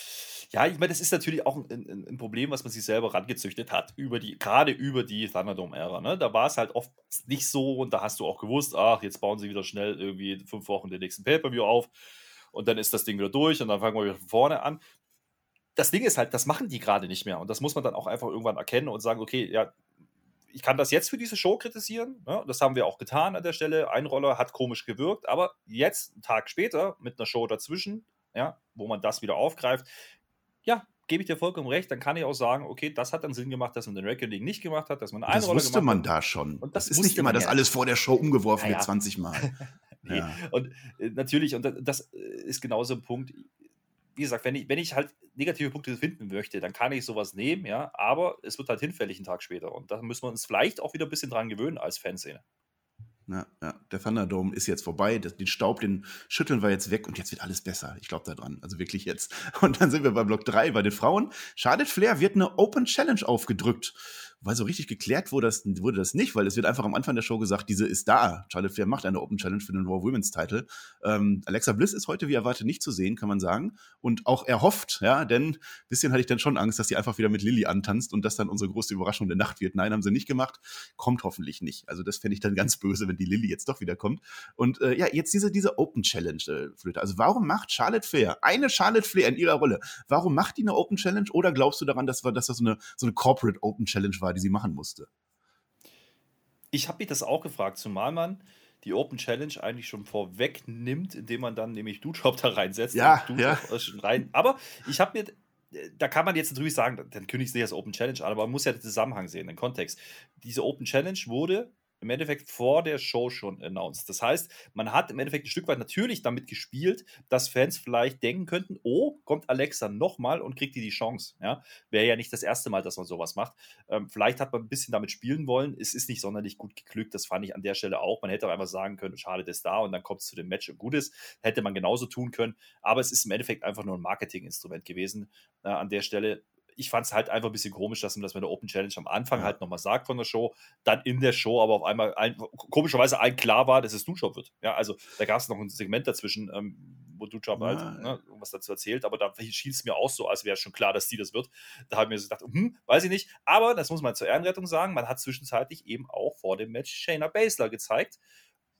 Ja, ich meine, das ist natürlich auch ein, ein, Problem, was man sich selber rangezüchtet hat, über die, gerade über die Thunderdome-Ära. Ne? Da war es halt oft nicht so und da hast du auch gewusst, ach, jetzt bauen sie wieder schnell irgendwie fünf Wochen den nächsten Pay-Per-View auf und dann ist das Ding wieder durch und dann fangen wir wieder von vorne an. Das Ding ist halt, das machen die gerade nicht mehr und das muss man dann auch einfach irgendwann erkennen und sagen, okay, ja, ich kann das jetzt für diese Show kritisieren. Ne? Das haben wir auch getan an der Stelle. Ein Roller hat komisch gewirkt, aber jetzt, einen Tag später, mit einer Show dazwischen, ja, wo man das wieder aufgreift, ja, gebe ich dir vollkommen recht, dann kann ich auch sagen, okay, das hat dann Sinn gemacht, dass man den Recording nicht gemacht hat, dass man eine Das wusste man da schon. Und das, das ist nicht immer, dass alles vor der Show umgeworfen ja, wird, 20 Mal. nee. ja. Und äh, natürlich, und das äh, ist genauso ein Punkt, wie gesagt, wenn ich, wenn ich halt negative Punkte finden möchte, dann kann ich sowas nehmen, ja, aber es wird halt hinfällig einen Tag später. Und da müssen wir uns vielleicht auch wieder ein bisschen dran gewöhnen als Fanszene. Ja, ja, der Thunderdome ist jetzt vorbei. Den Staub, den schütteln wir jetzt weg und jetzt wird alles besser. Ich glaube da dran. Also wirklich jetzt. Und dann sind wir bei Block 3 bei den Frauen. Charlotte Flair wird eine Open Challenge aufgedrückt weil so richtig geklärt wurde das, wurde das nicht, weil es wird einfach am Anfang der Show gesagt, diese ist da. Charlotte Flair macht eine Open Challenge für den Raw Women's Title. Ähm, Alexa Bliss ist heute wie erwartet nicht zu sehen, kann man sagen. Und auch erhofft, ja, denn ein bisschen hatte ich dann schon Angst, dass sie einfach wieder mit Lilly antanzt und das dann unsere große Überraschung der Nacht wird. Nein, haben sie nicht gemacht. Kommt hoffentlich nicht. Also das fände ich dann ganz böse, wenn die Lilly jetzt doch wieder kommt. Und äh, ja, jetzt diese, diese Open Challenge, äh, Flöte. Also warum macht Charlotte Flair, eine Charlotte Flair in ihrer Rolle, warum macht die eine Open Challenge oder glaubst du daran, dass, dass das so eine, so eine Corporate Open Challenge war, die sie machen musste? Ich habe mich das auch gefragt, zumal man die Open Challenge eigentlich schon vorweg nimmt, indem man dann nämlich Dujob da reinsetzt. Ja, ja. Rein. Aber ich habe mir da kann man jetzt natürlich sagen, dann kündigst du nicht als Open Challenge an, aber man muss ja den Zusammenhang sehen, den Kontext. Diese Open Challenge wurde im Endeffekt vor der Show schon announced. Das heißt, man hat im Endeffekt ein Stück weit natürlich damit gespielt, dass Fans vielleicht denken könnten, oh, kommt Alexa nochmal und kriegt die die Chance. Ja? Wäre ja nicht das erste Mal, dass man sowas macht. Ähm, vielleicht hat man ein bisschen damit spielen wollen. Es ist nicht sonderlich gut geglückt. Das fand ich an der Stelle auch. Man hätte auch einfach sagen können, schade, das da und dann kommt es zu dem Match und gut ist. Hätte man genauso tun können. Aber es ist im Endeffekt einfach nur ein Marketinginstrument gewesen äh, an der Stelle ich fand es halt einfach ein bisschen komisch, dass man das mit der Open Challenge am Anfang ja. halt nochmal sagt von der Show, dann in der Show aber auf einmal ein, komischerweise allen klar war, dass es Dujob wird. Ja, also da gab es noch ein Segment dazwischen, ähm, wo Dujob ja. halt ne, irgendwas dazu erzählt, aber da schien es mir auch so, als wäre schon klar, dass die das wird. Da habe ich mir so gedacht, hm, weiß ich nicht, aber das muss man zur Ehrenrettung sagen, man hat zwischenzeitlich eben auch vor dem Match Shayna Baszler gezeigt,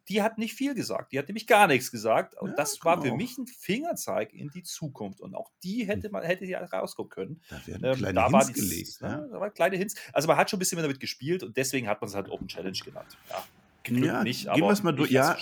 die hat nicht viel gesagt. Die hat nämlich gar nichts gesagt. Und ja, das war für mich ein Fingerzeig in die Zukunft. Und auch die hm. hätte man hätte ja rauskommen können. Da werden ähm, kleine da Hints war gelegt. Ja. Ne? Da waren kleine Hints. Also man hat schon ein bisschen damit gespielt und deswegen hat man es halt Open Challenge genannt. Ja, ja nicht, gehen wir es mal durch. Ja,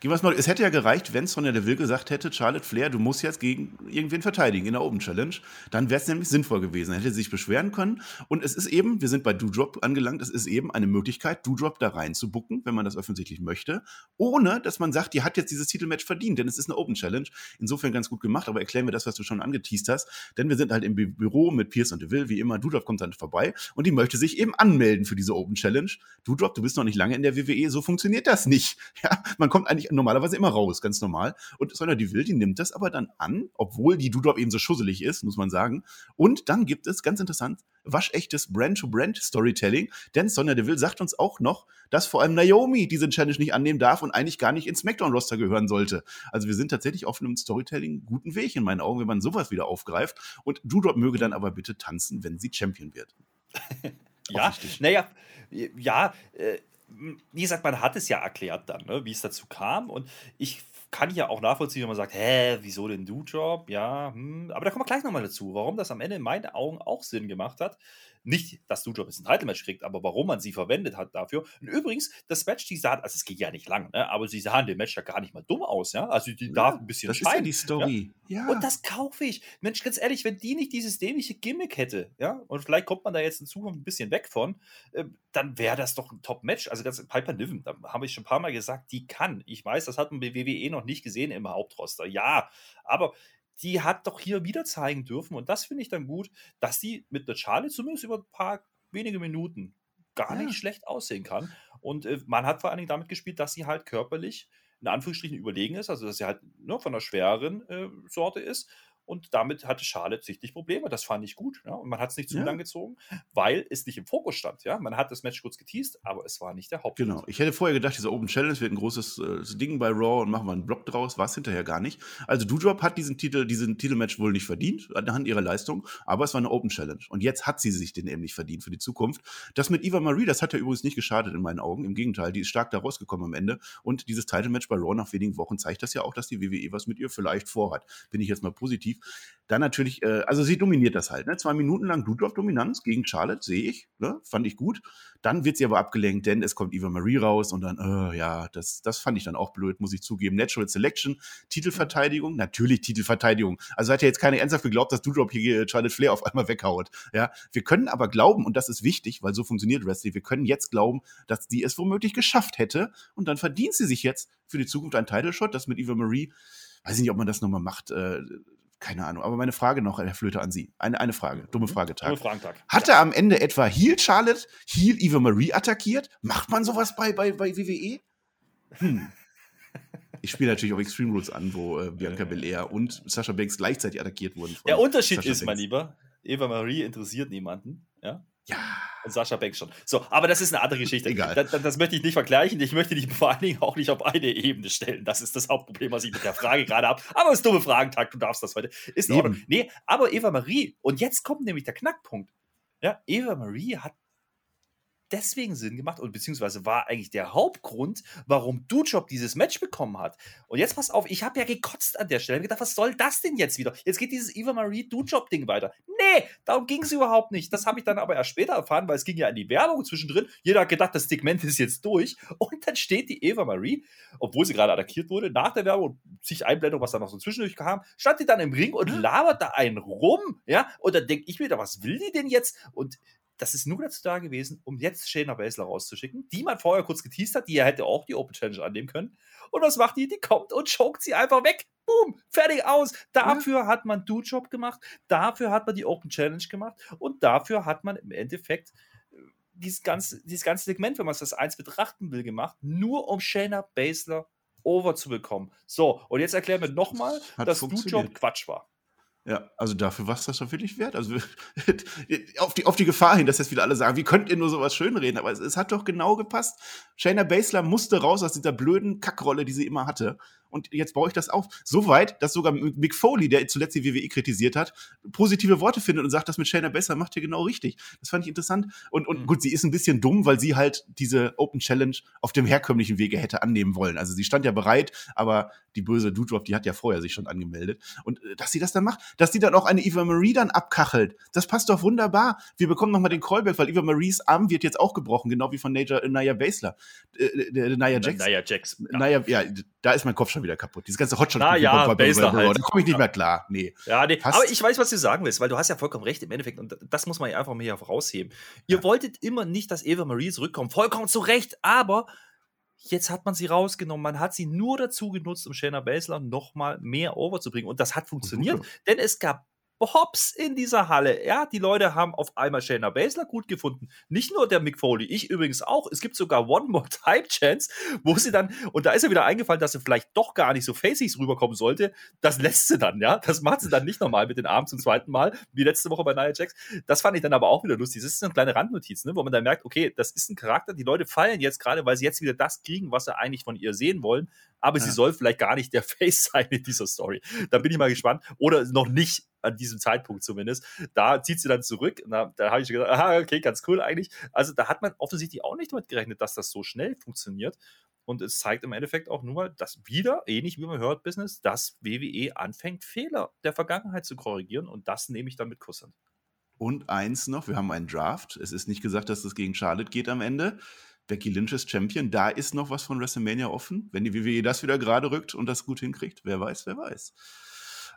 Gehen wir mal, es hätte ja gereicht, wenn Sonja Deville gesagt hätte, Charlotte Flair, du musst jetzt gegen irgendwen verteidigen in der Open Challenge. Dann wäre es nämlich sinnvoll gewesen. Dann hätte sie sich beschweren können. Und es ist eben, wir sind bei Doudrop angelangt, es ist eben eine Möglichkeit, Doudrop da rein zu bucken, wenn man das offensichtlich möchte, ohne dass man sagt, die hat jetzt dieses Titelmatch verdient, denn es ist eine Open Challenge. Insofern ganz gut gemacht, aber erklären wir das, was du schon angeteased hast. Denn wir sind halt im Büro mit Pierce und Deville, wie immer. Doudrop kommt dann vorbei und die möchte sich eben anmelden für diese Open Challenge. Doudrop, du bist noch nicht lange in der WWE, so funktioniert das nicht. Ja, man kommt eigentlich normalerweise immer raus, ganz normal. Und Sonja Deville, die nimmt das aber dann an, obwohl die Dudop eben so schusselig ist, muss man sagen. Und dann gibt es, ganz interessant, waschechtes Brand-to-Brand-Storytelling, denn Sonja Deville sagt uns auch noch, dass vor allem Naomi diesen Challenge nicht annehmen darf und eigentlich gar nicht ins SmackDown-Roster gehören sollte. Also wir sind tatsächlich auf einem Storytelling guten Weg in meinen Augen, wenn man sowas wieder aufgreift. Und Dudop möge dann aber bitte tanzen, wenn sie Champion wird. ja, naja, ja, äh, wie gesagt, man hat es ja erklärt dann, ne, wie es dazu kam. Und ich kann ja auch nachvollziehen, wenn man sagt, hä, wieso denn Du-Job? Ja, hm. aber da kommen wir gleich nochmal dazu, warum das am Ende in meinen Augen auch Sinn gemacht hat. Nicht, dass Doudrop jetzt ein Title-Match kriegt, aber warum man sie verwendet hat dafür. Und übrigens, das Match, die sah, also es geht ja nicht lang, ne? aber sie sahen dem Match ja gar nicht mal dumm aus, ja. Also die ja, darf ein bisschen Das scheinen, ist ja die Story. Ja? ja? Und das kaufe ich. Mensch, ganz ehrlich, wenn die nicht dieses dämliche Gimmick hätte, ja, und vielleicht kommt man da jetzt in Zukunft ein bisschen weg von, äh, dann wäre das doch ein Top-Match. Also das Piper Niven, da habe ich schon ein paar Mal gesagt, die kann. Ich weiß, das hat man bei WWE noch nicht gesehen im Hauptroster. Ja, aber die hat doch hier wieder zeigen dürfen. Und das finde ich dann gut, dass die mit der Charlie zumindest über ein paar wenige Minuten gar ja. nicht schlecht aussehen kann. Und äh, man hat vor allen Dingen damit gespielt, dass sie halt körperlich in Anführungsstrichen überlegen ist, also dass sie halt nur ne, von der schwereren äh, Sorte ist und damit hatte Charlotte sichtlich Probleme. Das fand ich gut. Ja? Und man hat es nicht zu ja. lang gezogen, weil es nicht im Fokus stand. Ja? Man hat das Match kurz geteased, aber es war nicht der Hauptpunkt. Genau. Ich hätte vorher gedacht, dieser Open Challenge wird ein großes äh, Ding bei Raw und machen wir einen Block draus. War es hinterher gar nicht. Also Doudrop hat diesen Titel, diesen Titelmatch wohl nicht verdient, anhand ihrer Leistung, aber es war eine Open Challenge. Und jetzt hat sie sich den nicht verdient für die Zukunft. Das mit Eva Marie, das hat ja übrigens nicht geschadet in meinen Augen. Im Gegenteil, die ist stark da rausgekommen am Ende. Und dieses Titelmatch bei Raw nach wenigen Wochen zeigt das ja auch, dass die WWE was mit ihr vielleicht vorhat. Bin ich jetzt mal positiv. Dann natürlich, äh, also sie dominiert das halt. Ne? Zwei Minuten lang Dominanz gegen Charlotte, sehe ich. Ne? Fand ich gut. Dann wird sie aber abgelenkt, denn es kommt Eva Marie raus und dann, äh, ja, das, das fand ich dann auch blöd, muss ich zugeben. Natural Selection, Titelverteidigung, natürlich Titelverteidigung. Also hat ja jetzt keiner ernsthaft geglaubt, dass Doudrop hier Charlotte Flair auf einmal weghaut. Ja, wir können aber glauben, und das ist wichtig, weil so funktioniert Wrestling, wir können jetzt glauben, dass sie es womöglich geschafft hätte und dann verdient sie sich jetzt für die Zukunft einen Title Shot, das mit Eva Marie weiß ich nicht, ob man das nochmal macht. Äh, keine Ahnung. Aber meine Frage noch, Herr Flöte, an Sie. Eine, eine Frage. Dumme mhm. Fragetag. Dumme Fragentag. Hat er am Ende etwa Heel Charlotte, Heel Eva Marie attackiert? Macht man sowas bei, bei, bei WWE? Hm. Ich spiele natürlich auch Extreme Rules an, wo äh, Bianca Belair und Sascha Banks gleichzeitig attackiert wurden. Der Unterschied Sascha ist, Banks. mein Lieber, Eva Marie interessiert niemanden. Ja? Ja. Und Sascha Banks schon. So, aber das ist eine andere Geschichte. Egal. Das, das, möchte ich nicht vergleichen. Ich möchte dich vor allen Dingen auch nicht auf eine Ebene stellen. Das ist das Hauptproblem, was ich mit der Frage gerade habe. Aber es ist dumme Fragentag, du darfst das heute. Ist in Ordnung. Nee, aber Eva Marie, und jetzt kommt nämlich der Knackpunkt. Ja, Eva Marie hat deswegen Sinn gemacht und beziehungsweise war eigentlich der Hauptgrund, warum Dujob dieses Match bekommen hat. Und jetzt pass auf, ich habe ja gekotzt an der Stelle und gedacht, was soll das denn jetzt wieder? Jetzt geht dieses Eva Marie Dujob-Ding weiter. Nee, darum ging es überhaupt nicht. Das habe ich dann aber erst später erfahren, weil es ging ja in die Werbung zwischendrin. Jeder hat gedacht, das Segment ist jetzt durch. Und dann steht die Eva Marie, obwohl sie gerade attackiert wurde, nach der Werbung und sich Einblendung, was da noch so zwischendurch kam, stand die dann im Ring und labert da einen rum. Ja, und dann denke ich mir, was will die denn jetzt? Und das ist nur dazu da gewesen, um jetzt Shayna Baszler rauszuschicken, die man vorher kurz geteased hat, die ja hätte auch die Open Challenge annehmen können. Und was macht die? Die kommt und choked sie einfach weg. Boom, fertig aus. Dafür ja. hat man Do-Job gemacht, dafür hat man die Open Challenge gemacht und dafür hat man im Endeffekt äh, dieses ganze, dieses ganze Segment, wenn man es das eins betrachten will, gemacht, nur um Shayna Baszler over zu bekommen. So, und jetzt erklären wir nochmal, dass Do-Job Quatsch war. Ja, also dafür war es das doch wirklich wert. Also auf die, auf die Gefahr hin, dass jetzt wieder alle sagen, wie könnt ihr nur sowas schönreden? Aber es, es hat doch genau gepasst. Shayna Baszler musste raus aus dieser blöden Kackrolle, die sie immer hatte. Und jetzt baue ich das auf. So weit, dass sogar Mick Foley, der zuletzt die WWE kritisiert hat, positive Worte findet und sagt, das mit Shayna besser macht ihr genau richtig. Das fand ich interessant. Und, und mhm. gut, sie ist ein bisschen dumm, weil sie halt diese Open Challenge auf dem herkömmlichen Wege hätte annehmen wollen. Also sie stand ja bereit, aber die böse Doudrop, die hat ja vorher sich schon angemeldet. Und äh, dass sie das dann macht, dass sie dann auch eine Eva Marie dann abkachelt, das passt doch wunderbar. Wir bekommen nochmal den Callback, weil Eva Maries Arm wird jetzt auch gebrochen, genau wie von Naya, Naya Basler. Äh, äh, Naya Jax. Naya Jax. Ja. Naya, ja, da ist mein Kopf schon wieder kaputt. Dieses ganze Hotshot. Na ja, Basler halt. Da komme ich nicht mehr klar. Nee. Ja, nee. Aber ich weiß, was du sagen willst, weil du hast ja vollkommen recht im Endeffekt und das muss man ja einfach mal hier rausheben. Ihr ja. wolltet immer nicht, dass Eva Marie zurückkommt. Vollkommen zu Recht, aber Jetzt hat man sie rausgenommen. Man hat sie nur dazu genutzt, um Shayna Baszler nochmal mehr overzubringen. Und das hat funktioniert, denn es gab Hops in dieser Halle. Ja, die Leute haben auf einmal Shayna Baszler gut gefunden. Nicht nur der Mick Foley, ich übrigens auch. Es gibt sogar One More Time Chance, wo sie dann, und da ist ja wieder eingefallen, dass sie vielleicht doch gar nicht so facig rüberkommen sollte. Das lässt sie dann, ja. Das macht sie dann nicht nochmal mit den Armen zum zweiten Mal, wie letzte Woche bei Nia Jax. Das fand ich dann aber auch wieder lustig. Das ist eine kleine Randnotiz, ne, wo man dann merkt, okay, das ist ein Charakter, die Leute feiern jetzt gerade, weil sie jetzt wieder das kriegen, was sie eigentlich von ihr sehen wollen aber ja. sie soll vielleicht gar nicht der Face sein in dieser Story. Da bin ich mal gespannt. Oder noch nicht an diesem Zeitpunkt zumindest. Da zieht sie dann zurück. Da, da habe ich gedacht, aha, okay, ganz cool eigentlich. Also da hat man offensichtlich auch nicht damit gerechnet, dass das so schnell funktioniert. Und es zeigt im Endeffekt auch nur, dass wieder, ähnlich wie man hört, Business, dass WWE anfängt, Fehler der Vergangenheit zu korrigieren. Und das nehme ich dann mit Kusshand. Und eins noch, wir haben einen Draft. Es ist nicht gesagt, dass das gegen Charlotte geht am Ende. Becky Lynch ist Champion. Da ist noch was von WrestleMania offen. Wenn die WWE das wieder gerade rückt und das gut hinkriegt, wer weiß, wer weiß.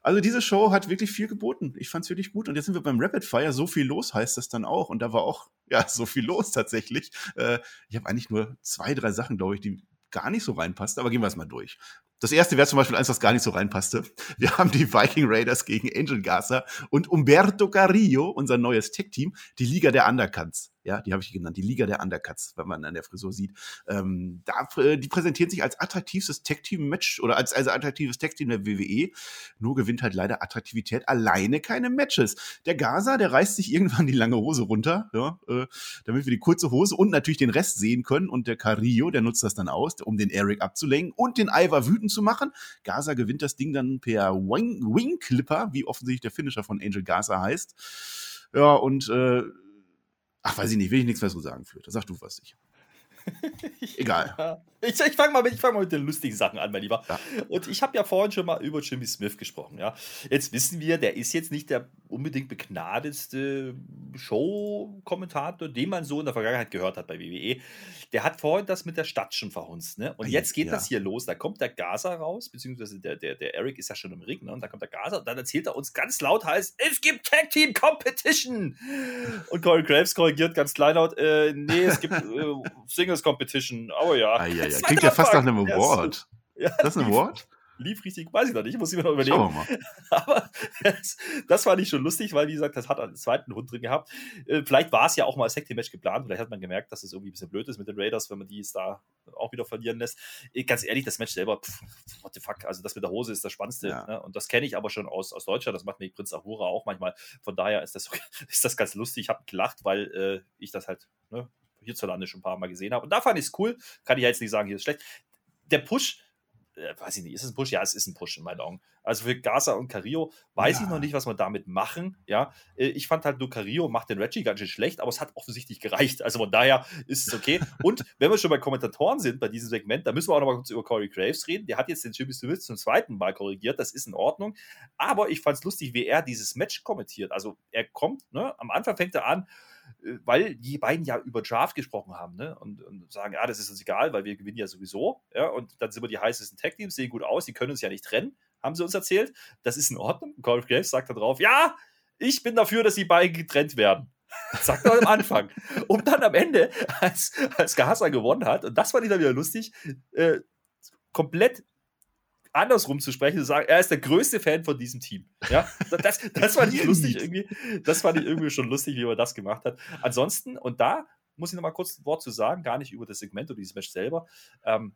Also diese Show hat wirklich viel geboten. Ich fand es wirklich gut. Und jetzt sind wir beim Rapid Fire. So viel los heißt das dann auch. Und da war auch, ja, so viel los tatsächlich. Äh, ich habe eigentlich nur zwei, drei Sachen, glaube ich, die gar nicht so reinpasst. Aber gehen wir es mal durch. Das erste wäre zum Beispiel eins, was gar nicht so reinpasste. Wir haben die Viking Raiders gegen Angel Gaza und Umberto Carrillo, unser neues Tech-Team, die Liga der Undercuts ja, die habe ich genannt, die Liga der Undercuts, wenn man an der Frisur sieht. Ähm, da, äh, die präsentieren sich als attraktivstes Tag-Team-Match oder als, als attraktives Tag-Team der WWE. Nur gewinnt halt leider Attraktivität alleine keine Matches. Der Gaza, der reißt sich irgendwann die lange Hose runter, ja, äh, damit wir die kurze Hose und natürlich den Rest sehen können. Und der Carrillo, der nutzt das dann aus, um den Eric abzulenken und den Ivar wütend zu machen. Gaza gewinnt das Ding dann per Wing, Wing Clipper, wie offensichtlich der Finisher von Angel Gaza heißt. Ja, und äh, Ach, weiß ich nicht, will ich nichts mehr so sagen. Da sag du was sicher. Egal. Ich, ich fange mal, mit, fang mal mit den lustigen Sachen an, mein Lieber. Ja. Und ich habe ja vorhin schon mal über Jimmy Smith gesprochen. Ja? Jetzt wissen wir, der ist jetzt nicht der unbedingt begnadetste Show-Kommentator, den man so in der Vergangenheit gehört hat bei WWE. Der hat vorhin das mit der Stadt schon verhunzt. Ne? Und jetzt geht ja. das hier los. Da kommt der Gaza raus, beziehungsweise der, der, der Eric ist ja schon im Ring. Ne? Und da kommt der Gaza und dann erzählt er uns ganz laut heißt, es gibt Tag Team Competition. Und Corey Graves korrigiert ganz kleinlaut, äh, nee, es gibt äh, Singles Competition. Oh ja. Ah, ja, ja. Klingt ja fast nach einem Award. Ja, das ist ein Award? lief richtig, weiß ich noch nicht, muss ich mir noch überlegen. Schauen wir mal. Aber das, das fand ich schon lustig, weil, wie gesagt, das hat einen zweiten Hund drin gehabt. Äh, vielleicht war es ja auch mal als Tag match geplant, vielleicht hat man gemerkt, dass es irgendwie ein bisschen blöd ist mit den Raiders, wenn man die jetzt da auch wieder verlieren lässt. Äh, ganz ehrlich, das Match selber, pff, what the fuck, also das mit der Hose ist das Spannendste. Ja. Ne? Und das kenne ich aber schon aus, aus Deutschland, das macht mir Prinz Ahura auch manchmal. Von daher ist das, ist das ganz lustig. Ich habe gelacht, weil äh, ich das halt ne, hierzulande schon ein paar Mal gesehen habe. Und da fand ich es cool. Kann ich jetzt nicht sagen, hier ist schlecht. Der Push, äh, weiß ich nicht, ist es ein Push? Ja, es ist ein Push in meinen Augen. Also für Gaza und Carillo weiß ja. ich noch nicht, was wir damit machen. Ja, äh, ich fand halt nur Carillo macht den Reggie ganz schön schlecht, aber es hat offensichtlich gereicht. Also von daher ist es okay. und wenn wir schon bei Kommentatoren sind bei diesem Segment, da müssen wir auch noch mal kurz über Corey Graves reden. Der hat jetzt den Jimmy Smith zum zweiten Mal korrigiert. Das ist in Ordnung. Aber ich fand es lustig, wie er dieses Match kommentiert. Also er kommt, ne, am Anfang fängt er an, weil die beiden ja über Draft gesprochen haben ne? und, und, sagen, ja, das ist uns egal, weil wir gewinnen ja sowieso. Ja? Und dann sind wir die heißesten Tag-Teams, sehen gut aus, die können uns ja nicht trennen, haben sie uns erzählt. Das ist in Ordnung. Corey Graves sagt da drauf, ja, ich bin dafür, dass die beiden getrennt werden. Sagt er am Anfang. Und dann am Ende, als, als Gaza gewonnen hat, und das fand ich dann wieder lustig, äh, komplett andersrum zu sprechen, zu sagen, er ist der größte Fan von diesem Team. Ja, das, das fand ich lustig irgendwie. Das fand ich irgendwie schon lustig, wie er das gemacht hat. Ansonsten, und da muss ich noch mal kurz ein Wort zu sagen, gar nicht über das Segment oder dieses Match selber. Ähm,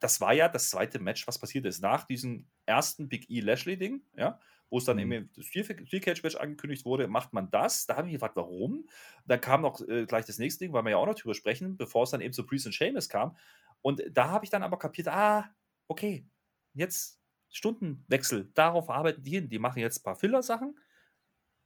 das war ja das zweite Match, was passiert ist. Nach diesem ersten Big E Lashley-Ding, ja, wo es dann mhm. eben das Steel-Cage-Match angekündigt wurde, macht man das. Da habe ich gefragt, warum? Dann kam noch äh, gleich das nächste Ding, weil wir ja auch noch drüber sprechen, bevor es dann eben zu Priest und Seamus kam. Und da habe ich dann aber kapiert, ah, okay, jetzt Stundenwechsel. Darauf arbeiten die hin. Die machen jetzt ein paar Filler-Sachen,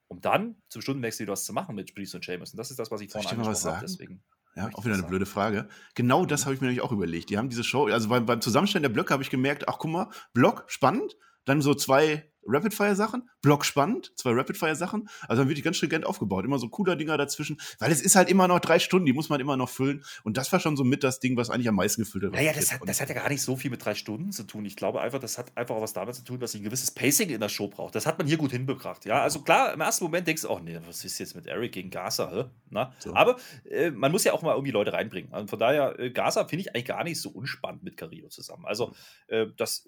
um dann zum Stundenwechsel wieder was zu machen mit Priest und Sheamus. Und das ist das, was ich vorhin angesprochen habe. Deswegen ja, auch wieder eine sagen. blöde Frage. Genau das mhm. habe ich mir nämlich auch überlegt. Die haben diese Show, also beim, beim Zusammenstellen der Blöcke habe ich gemerkt, ach guck mal, Block, spannend. Dann so zwei Rapid-Fire-Sachen, Block spannend, zwei Rapid-Fire-Sachen. Also dann wird die ganz stringent aufgebaut. Immer so cooler Dinger dazwischen, weil es ist halt immer noch drei Stunden, die muss man immer noch füllen. Und das war schon so mit das Ding, was eigentlich am meisten gefüllt wird. Naja, das hat, das hat ja gar nicht so viel mit drei Stunden zu tun. Ich glaube einfach, das hat einfach auch was damit zu tun, dass sie ein gewisses Pacing in der Show braucht. Das hat man hier gut hinbebracht. Ja, also klar, im ersten Moment denkst du, oh nee, was ist jetzt mit Eric gegen Gaza? Hä? Na? So. Aber äh, man muss ja auch mal irgendwie Leute reinbringen. Also von daher, äh, Gaza finde ich eigentlich gar nicht so unspannend mit Carrillo zusammen. Also, äh, das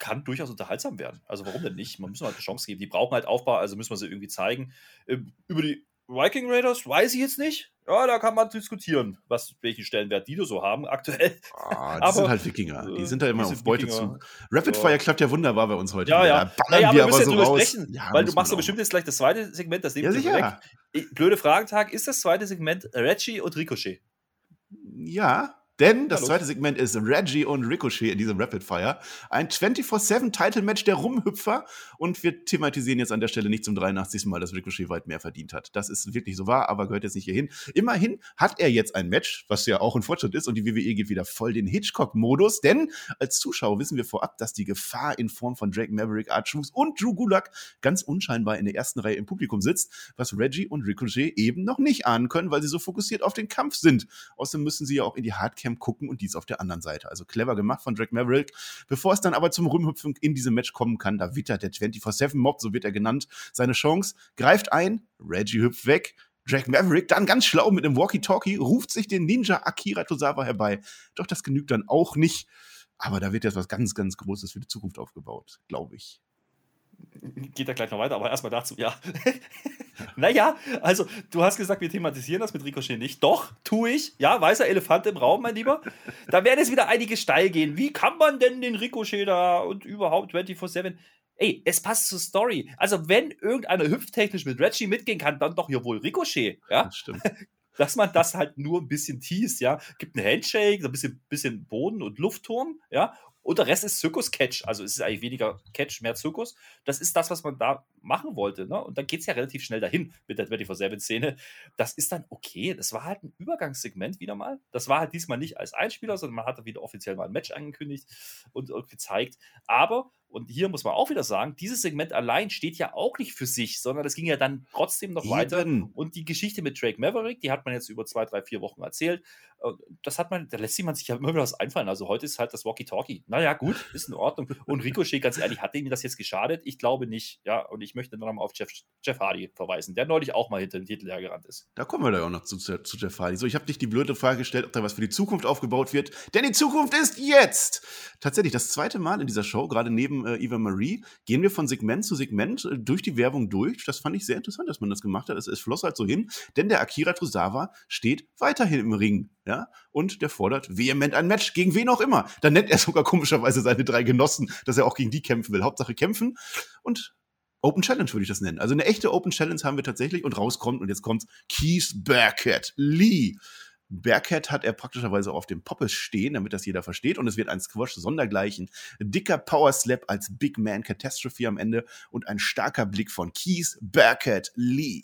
kann durchaus unterhaltsam werden. Also warum denn nicht? Man muss halt eine Chance geben. Die brauchen halt Aufbau, also müssen wir sie irgendwie zeigen. Ähm, über die Viking Raiders weiß ich jetzt nicht. Ja, da kann man diskutieren, was, welchen Stellenwert die so haben aktuell. Ah, die aber, sind halt Wikinger. Die sind da immer auf Beutezug. Rapid so. Fire klappt ja wunderbar bei uns heute. Ja, ja. Da naja, aber wir müssen so ja drüber sprechen, ja, weil du machst doch bestimmt jetzt gleich das zweite Segment, das ja, sicher. Blöde Fragentag, ist das zweite Segment Reggie und Ricochet? Ja, denn das zweite Segment ist Reggie und Ricochet in diesem Rapid Fire. Ein 24-7-Title-Match der Rumhüpfer. Und wir thematisieren jetzt an der Stelle nicht zum 83. Mal, dass Ricochet weit mehr verdient hat. Das ist wirklich so wahr, aber gehört jetzt nicht hierhin. Immerhin hat er jetzt ein Match, was ja auch ein Fortschritt ist. Und die WWE geht wieder voll den Hitchcock-Modus. Denn als Zuschauer wissen wir vorab, dass die Gefahr in Form von Drake Maverick, Art Shoes und Drew Gulak ganz unscheinbar in der ersten Reihe im Publikum sitzt, was Reggie und Ricochet eben noch nicht ahnen können, weil sie so fokussiert auf den Kampf sind. Außerdem müssen sie ja auch in die Hardcam Webcam gucken und dies auf der anderen Seite. Also clever gemacht von Drake Maverick. Bevor es dann aber zum Rumhüpfen in diesem Match kommen kann, da wittert der 24-7-Mob, so wird er genannt, seine Chance, greift ein, Reggie hüpft weg, Drake Maverick dann ganz schlau mit einem Walkie-Talkie ruft sich den Ninja Akira Tozawa herbei. Doch das genügt dann auch nicht. Aber da wird jetzt was ganz, ganz Großes für die Zukunft aufgebaut, glaube ich geht da gleich noch weiter, aber erstmal dazu, ja. naja, also du hast gesagt, wir thematisieren das mit Ricochet nicht. Doch, tue ich. Ja, weißer Elefant im Raum, mein Lieber. Da werden jetzt wieder einige steil gehen. Wie kann man denn den Ricochet da und überhaupt 24-7? Ey, es passt zur Story. Also, wenn irgendeiner hüpftechnisch mit Reggie mitgehen kann, dann doch hier wohl Ricochet. Ja, das stimmt. Dass man das halt nur ein bisschen teast, ja. Gibt einen Handshake, so ein bisschen, bisschen Boden und Luftturm, ja. Und der Rest ist Zirkus-Catch. Also es ist eigentlich weniger Catch, mehr Zirkus. Das ist das, was man da machen wollte. Ne? Und dann geht es ja relativ schnell dahin mit der 24-7-Szene. Das ist dann okay. Das war halt ein Übergangssegment wieder mal. Das war halt diesmal nicht als Einspieler, sondern man hat wieder offiziell mal ein Match angekündigt und, und gezeigt. Aber und hier muss man auch wieder sagen, dieses Segment allein steht ja auch nicht für sich, sondern es ging ja dann trotzdem noch Eben. weiter. Und die Geschichte mit Drake Maverick, die hat man jetzt über zwei, drei, vier Wochen erzählt. Das hat man, da lässt sich man sich ja immer wieder was einfallen. Also heute ist halt das Walkie-Talkie. Naja, gut, ist in Ordnung. Und Ricochet, ganz ehrlich, hat ihm das jetzt geschadet? Ich glaube nicht. Ja, und ich möchte nochmal auf Jeff, Jeff Hardy verweisen, der neulich auch mal hinter den Titel hergerannt ist. Da kommen wir da auch noch zu, zu Jeff Hardy. So, ich habe dich die blöde Frage gestellt, ob da was für die Zukunft aufgebaut wird. Denn die Zukunft ist jetzt! Tatsächlich, das zweite Mal in dieser Show, gerade neben äh, Eva Marie, gehen wir von Segment zu Segment äh, durch die Werbung durch. Das fand ich sehr interessant, dass man das gemacht hat. Es, es floss halt so hin, denn der Akira Tozawa steht weiterhin im Ring. Ja, und der fordert vehement ein Match, gegen wen auch immer. Dann nennt er sogar komischerweise seine drei Genossen, dass er auch gegen die kämpfen will. Hauptsache kämpfen. Und Open Challenge würde ich das nennen. Also eine echte Open Challenge haben wir tatsächlich und rauskommt, und jetzt kommt Keith Bearcat Lee. Bearcat hat er praktischerweise auf dem Poppes stehen, damit das jeder versteht. Und es wird ein Squash sondergleichen. Dicker Power Slap als Big Man Catastrophe am Ende und ein starker Blick von Keith Bearcat Lee.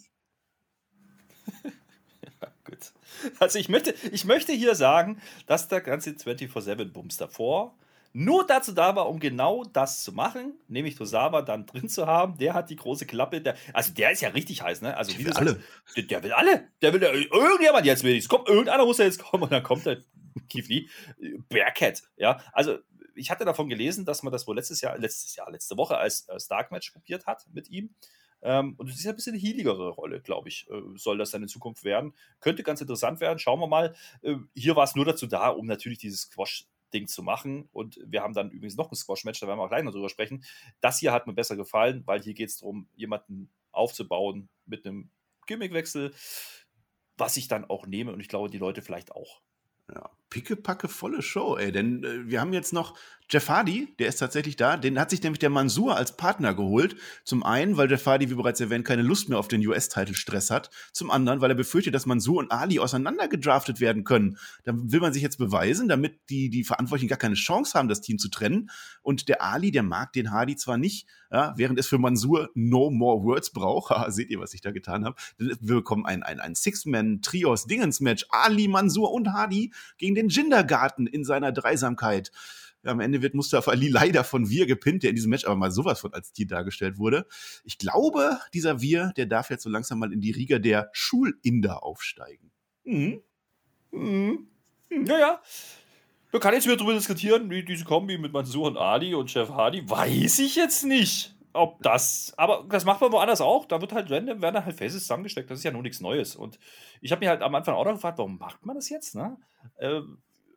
ja, gut. Also ich möchte, ich möchte hier sagen, dass der ganze 24-7-Bums davor nur dazu da war, um genau das zu machen, nämlich Tosawa dann drin zu haben. Der hat die große Klappe. Der, also der ist ja richtig heiß, ne? Also der will alle. Der, der, will alle. Der will irgendjemand jetzt will ich. Kommt irgendeiner muss ja jetzt kommen und dann kommt der Kifli Bearcat. Ja, also ich hatte davon gelesen, dass man das wohl letztes Jahr, letztes Jahr, letzte Woche als, als Dark Match probiert hat mit ihm. Ähm, und es ist ja ein bisschen eine healigere Rolle, glaube ich, äh, soll das dann in Zukunft werden. Könnte ganz interessant werden. Schauen wir mal. Äh, hier war es nur dazu da, um natürlich dieses Squash Ding zu machen. Und wir haben dann übrigens noch ein Squash-Match, da werden wir auch gleich noch drüber sprechen. Das hier hat mir besser gefallen, weil hier geht es darum, jemanden aufzubauen mit einem Gimmickwechsel, was ich dann auch nehme und ich glaube, die Leute vielleicht auch. Ja, pickepacke volle Show, ey. Denn äh, wir haben jetzt noch Jeff Hardy, der ist tatsächlich da. Den hat sich nämlich der Mansur als Partner geholt. Zum einen, weil Jeff Hardy, wie bereits erwähnt, keine Lust mehr auf den US-Title-Stress hat. Zum anderen, weil er befürchtet, dass Mansur und Ali auseinandergedraftet werden können. Da will man sich jetzt beweisen, damit die, die Verantwortlichen gar keine Chance haben, das Team zu trennen. Und der Ali, der mag den Hardy zwar nicht, ja, während es für Mansur no more words braucht. Seht ihr, was ich da getan habe? Wir bekommen ein, ein, ein Six-Man-Trios-Dingens-Match. Ali, Mansur und Hardy gegen den Gindergarten in seiner Dreisamkeit. Am Ende wird Mustafa Ali leider von Wir gepinnt, der in diesem Match aber mal sowas von als Tier dargestellt wurde. Ich glaube, dieser Wir, der darf jetzt so langsam mal in die Riga der Schulinder aufsteigen. Mhm. Mhm. Naja. Man kann jetzt wieder darüber diskutieren, wie diese Kombi mit Mansur und Ali und Chef Hardy. Weiß ich jetzt nicht, ob das. Aber das macht man woanders auch. Da wird halt random, werden halt Faces zusammengesteckt. Das ist ja nur nichts Neues. Und ich habe mir halt am Anfang auch noch gefragt, warum macht man das jetzt? Ne? Äh,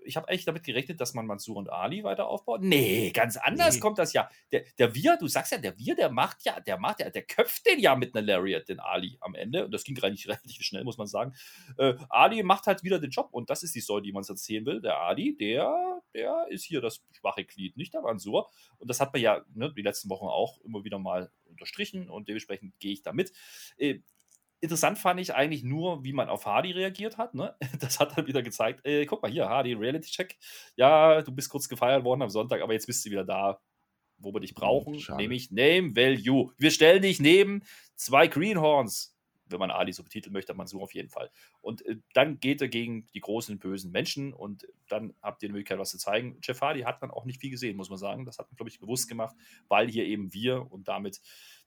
ich habe eigentlich damit gerechnet, dass man Mansur und Ali weiter aufbaut. Nee, ganz anders nee. kommt das ja. Der, der Wir, du sagst ja, der Wir, der macht ja, der macht ja, der köpft den ja mit einer Lariat, den Ali am Ende. Und das ging relativ, relativ schnell, muss man sagen. Äh, Ali macht halt wieder den Job und das ist die Story, die man uns erzählen will. Der Ali, der, der ist hier das schwache Glied, nicht der Mansur. Und das hat man ja ne, die letzten Wochen auch immer wieder mal unterstrichen und dementsprechend gehe ich damit. Äh, Interessant fand ich eigentlich nur, wie man auf Hardy reagiert hat. Ne? Das hat dann wieder gezeigt, ey, guck mal hier, Hardy, Reality-Check. Ja, du bist kurz gefeiert worden am Sonntag, aber jetzt bist du wieder da, wo wir dich hm, brauchen. Schade. Nämlich Name Value. Wir stellen dich neben zwei Greenhorns, wenn man Ali so betiteln möchte, man so auf jeden Fall. Und äh, dann geht er gegen die großen, bösen Menschen und dann habt ihr die Möglichkeit, was zu zeigen. Jeff Hardy hat man auch nicht viel gesehen, muss man sagen. Das hat man, glaube ich, bewusst gemacht, weil hier eben wir und damit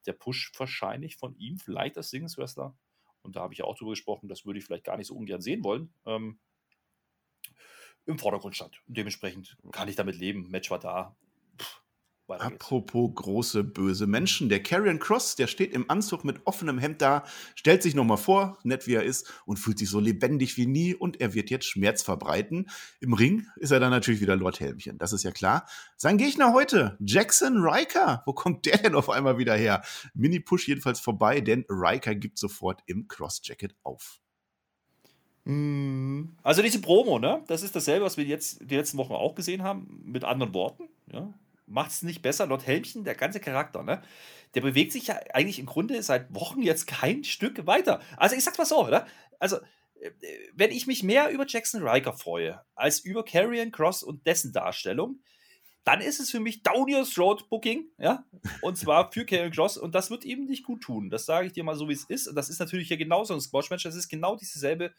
der Push wahrscheinlich von ihm, vielleicht als Singles-Wrestler, und da habe ich ja auch drüber gesprochen, das würde ich vielleicht gar nicht so ungern sehen wollen, ähm, im Vordergrund stand. Und dementsprechend kann ich damit leben. Match war da. Apropos große böse Menschen, der Karrion Cross, der steht im Anzug mit offenem Hemd da, stellt sich nochmal vor, nett wie er ist, und fühlt sich so lebendig wie nie und er wird jetzt Schmerz verbreiten. Im Ring ist er dann natürlich wieder Lord Helmchen, das ist ja klar. Sein Gegner heute, Jackson Riker. Wo kommt der denn auf einmal wieder her? Mini-Push jedenfalls vorbei, denn Riker gibt sofort im Cross-Jacket auf. Hm. Also diese Promo, ne? Das ist dasselbe, was wir jetzt die letzten Wochen auch gesehen haben, mit anderen Worten. Ja? Macht es nicht besser. Lord Helmchen, der ganze Charakter, ne? Der bewegt sich ja eigentlich im Grunde seit Wochen jetzt kein Stück weiter. Also ich sag's mal so, oder? Also, äh, wenn ich mich mehr über Jackson Riker freue, als über Carrion Cross und dessen Darstellung, dann ist es für mich Down Your Throat Booking, ja, und zwar für Carrion Cross und das wird ihm nicht gut tun. Das sage ich dir mal so, wie es ist. Und das ist natürlich hier genauso ein Squash-Match. Das ist genau dieselbe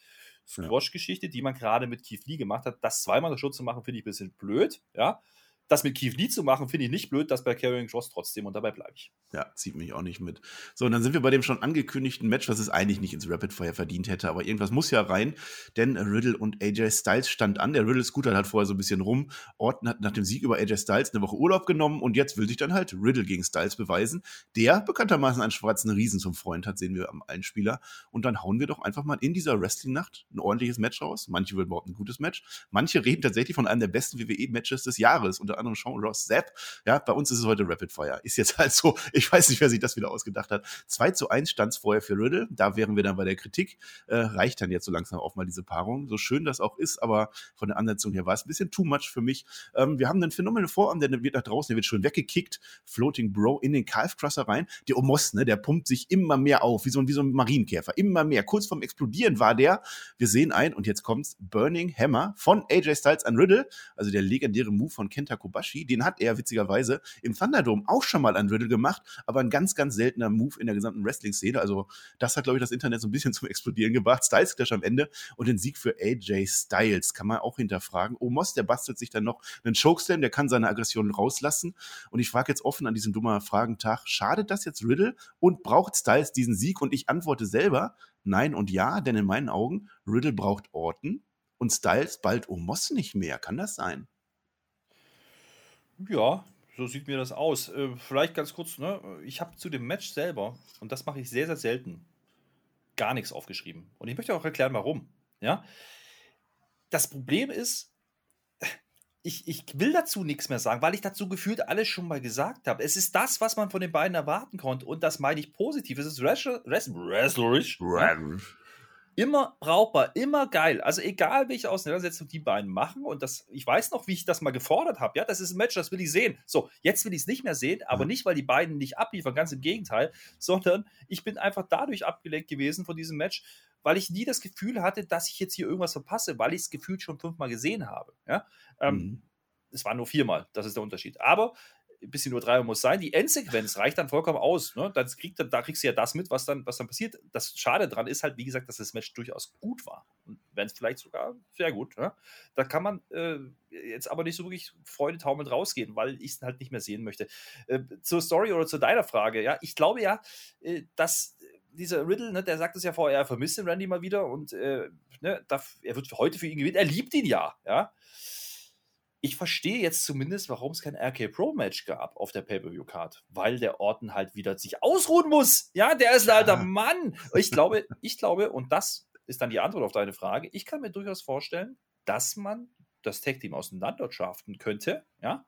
Squash-Geschichte, die man gerade mit Keith Lee gemacht hat. Das zweimal Schutz zu machen, finde ich ein bisschen blöd, ja das mit Keith Lee zu machen, finde ich nicht blöd, das bei Carrying Cross trotzdem und dabei bleibe ich. Ja, zieht mich auch nicht mit. So, und dann sind wir bei dem schon angekündigten Match, was es eigentlich nicht ins Rapid Fire verdient hätte, aber irgendwas muss ja rein, denn Riddle und AJ Styles stand an. Der Riddle Scooter hat vorher so ein bisschen rum. Orton hat nach dem Sieg über AJ Styles eine Woche Urlaub genommen und jetzt will sich dann halt Riddle gegen Styles beweisen, der bekanntermaßen einen schwarzen Riesen zum Freund hat, sehen wir am Einspieler. Und dann hauen wir doch einfach mal in dieser Wrestling-Nacht ein ordentliches Match raus. Manche würden überhaupt ein gutes Match. Manche reden tatsächlich von einem der besten WWE-Matches des Jahres, unter anderem Sean Ross Zapp. Ja, bei uns ist es heute Rapid Fire. Ist jetzt halt so, ich weiß nicht, wer sich das wieder ausgedacht hat. 2 zu 1 stand es vorher für Riddle. Da wären wir dann bei der Kritik. Äh, reicht dann jetzt so langsam auch mal diese Paarung. So schön das auch ist, aber von der Ansetzung her war es ein bisschen too much für mich. Ähm, wir haben einen phänomenalen Vorarm, der wird nach draußen, der wird schön weggekickt. Floating Bro in den Calf Crusher rein. Der Omos, ne, der pumpt sich immer mehr auf, wie so, wie so ein Marienkäfer. Immer mehr. Kurz vorm Explodieren war der. Wir sehen ein und jetzt kommt's. Burning Hammer von AJ Styles an Riddle. Also der legendäre Move von Kenta Kobashi. Den hat er witzigerweise im Thunderdome auch schon mal an Riddle gemacht, aber ein ganz, ganz seltener Move in der gesamten Wrestling-Szene. Also das hat, glaube ich, das Internet so ein bisschen zum Explodieren gebracht. Styles Clash am Ende und den Sieg für AJ Styles kann man auch hinterfragen. Omos, der bastelt sich dann noch einen Chokeslam, der kann seine Aggression rauslassen. Und ich frage jetzt offen an diesem dummer Fragentag, schadet das jetzt Riddle und braucht Styles diesen Sieg? Und ich antworte selber, nein und ja, denn in meinen Augen, Riddle braucht Orton und Styles bald Omos nicht mehr. Kann das sein? Ja, so sieht mir das aus. Äh, vielleicht ganz kurz, ne? Ich habe zu dem Match selber, und das mache ich sehr, sehr selten, gar nichts aufgeschrieben. Und ich möchte auch erklären, warum. Ja? Das Problem ist, ich, ich will dazu nichts mehr sagen, weil ich dazu gefühlt alles schon mal gesagt habe. Es ist das, was man von den beiden erwarten konnte. Und das meine ich positiv. Es ist wrestlerisch. Immer brauchbar, immer geil. Also egal, welche Auseinandersetzung die beiden machen und das, ich weiß noch, wie ich das mal gefordert habe. Ja, das ist ein Match, das will ich sehen. So, jetzt will ich es nicht mehr sehen, aber mhm. nicht, weil die beiden nicht abliefern, ganz im Gegenteil, sondern ich bin einfach dadurch abgelenkt gewesen von diesem Match, weil ich nie das Gefühl hatte, dass ich jetzt hier irgendwas verpasse, weil ich es gefühlt schon fünfmal gesehen habe. Ja, ähm, mhm. es war nur viermal, das ist der Unterschied. Aber ein bisschen nur dreimal muss sein. Die Endsequenz reicht dann vollkommen aus. Ne? Dann kriegt, da kriegst du ja das mit, was dann, was dann passiert. Das Schade dran ist halt, wie gesagt, dass das Match durchaus gut war. Und wenn es vielleicht sogar sehr gut. Ne? Da kann man äh, jetzt aber nicht so wirklich freudetaumelnd rausgehen, weil ich es halt nicht mehr sehen möchte. Äh, zur Story oder zu deiner Frage. Ja, ich glaube ja, äh, dass dieser Riddle, ne, der sagt es ja vorher, er vermisst den Randy mal wieder und äh, ne, darf, er wird heute für ihn gewinnen. Er liebt ihn ja. Ja ich verstehe jetzt zumindest, warum es kein RK Pro Match gab auf der Pay-Per-View-Card, weil der Orton halt wieder sich ausruhen muss. Ja, der ist ein alter Mann. Ich glaube, ich glaube, und das ist dann die Antwort auf deine Frage, ich kann mir durchaus vorstellen, dass man das Tag-Team auseinanderschaften könnte, ja.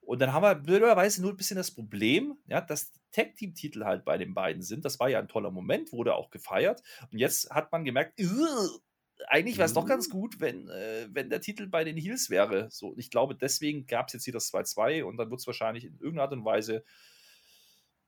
Und dann haben wir blöderweise nur ein bisschen das Problem, ja, dass die Tag-Team-Titel halt bei den beiden sind. Das war ja ein toller Moment, wurde auch gefeiert. Und jetzt hat man gemerkt, eigentlich wäre es doch ganz mhm. gut, wenn, äh, wenn der Titel bei den Heels wäre. So, ich glaube, deswegen gab es jetzt hier das 2-2 und dann wird es wahrscheinlich in irgendeiner Art und Weise,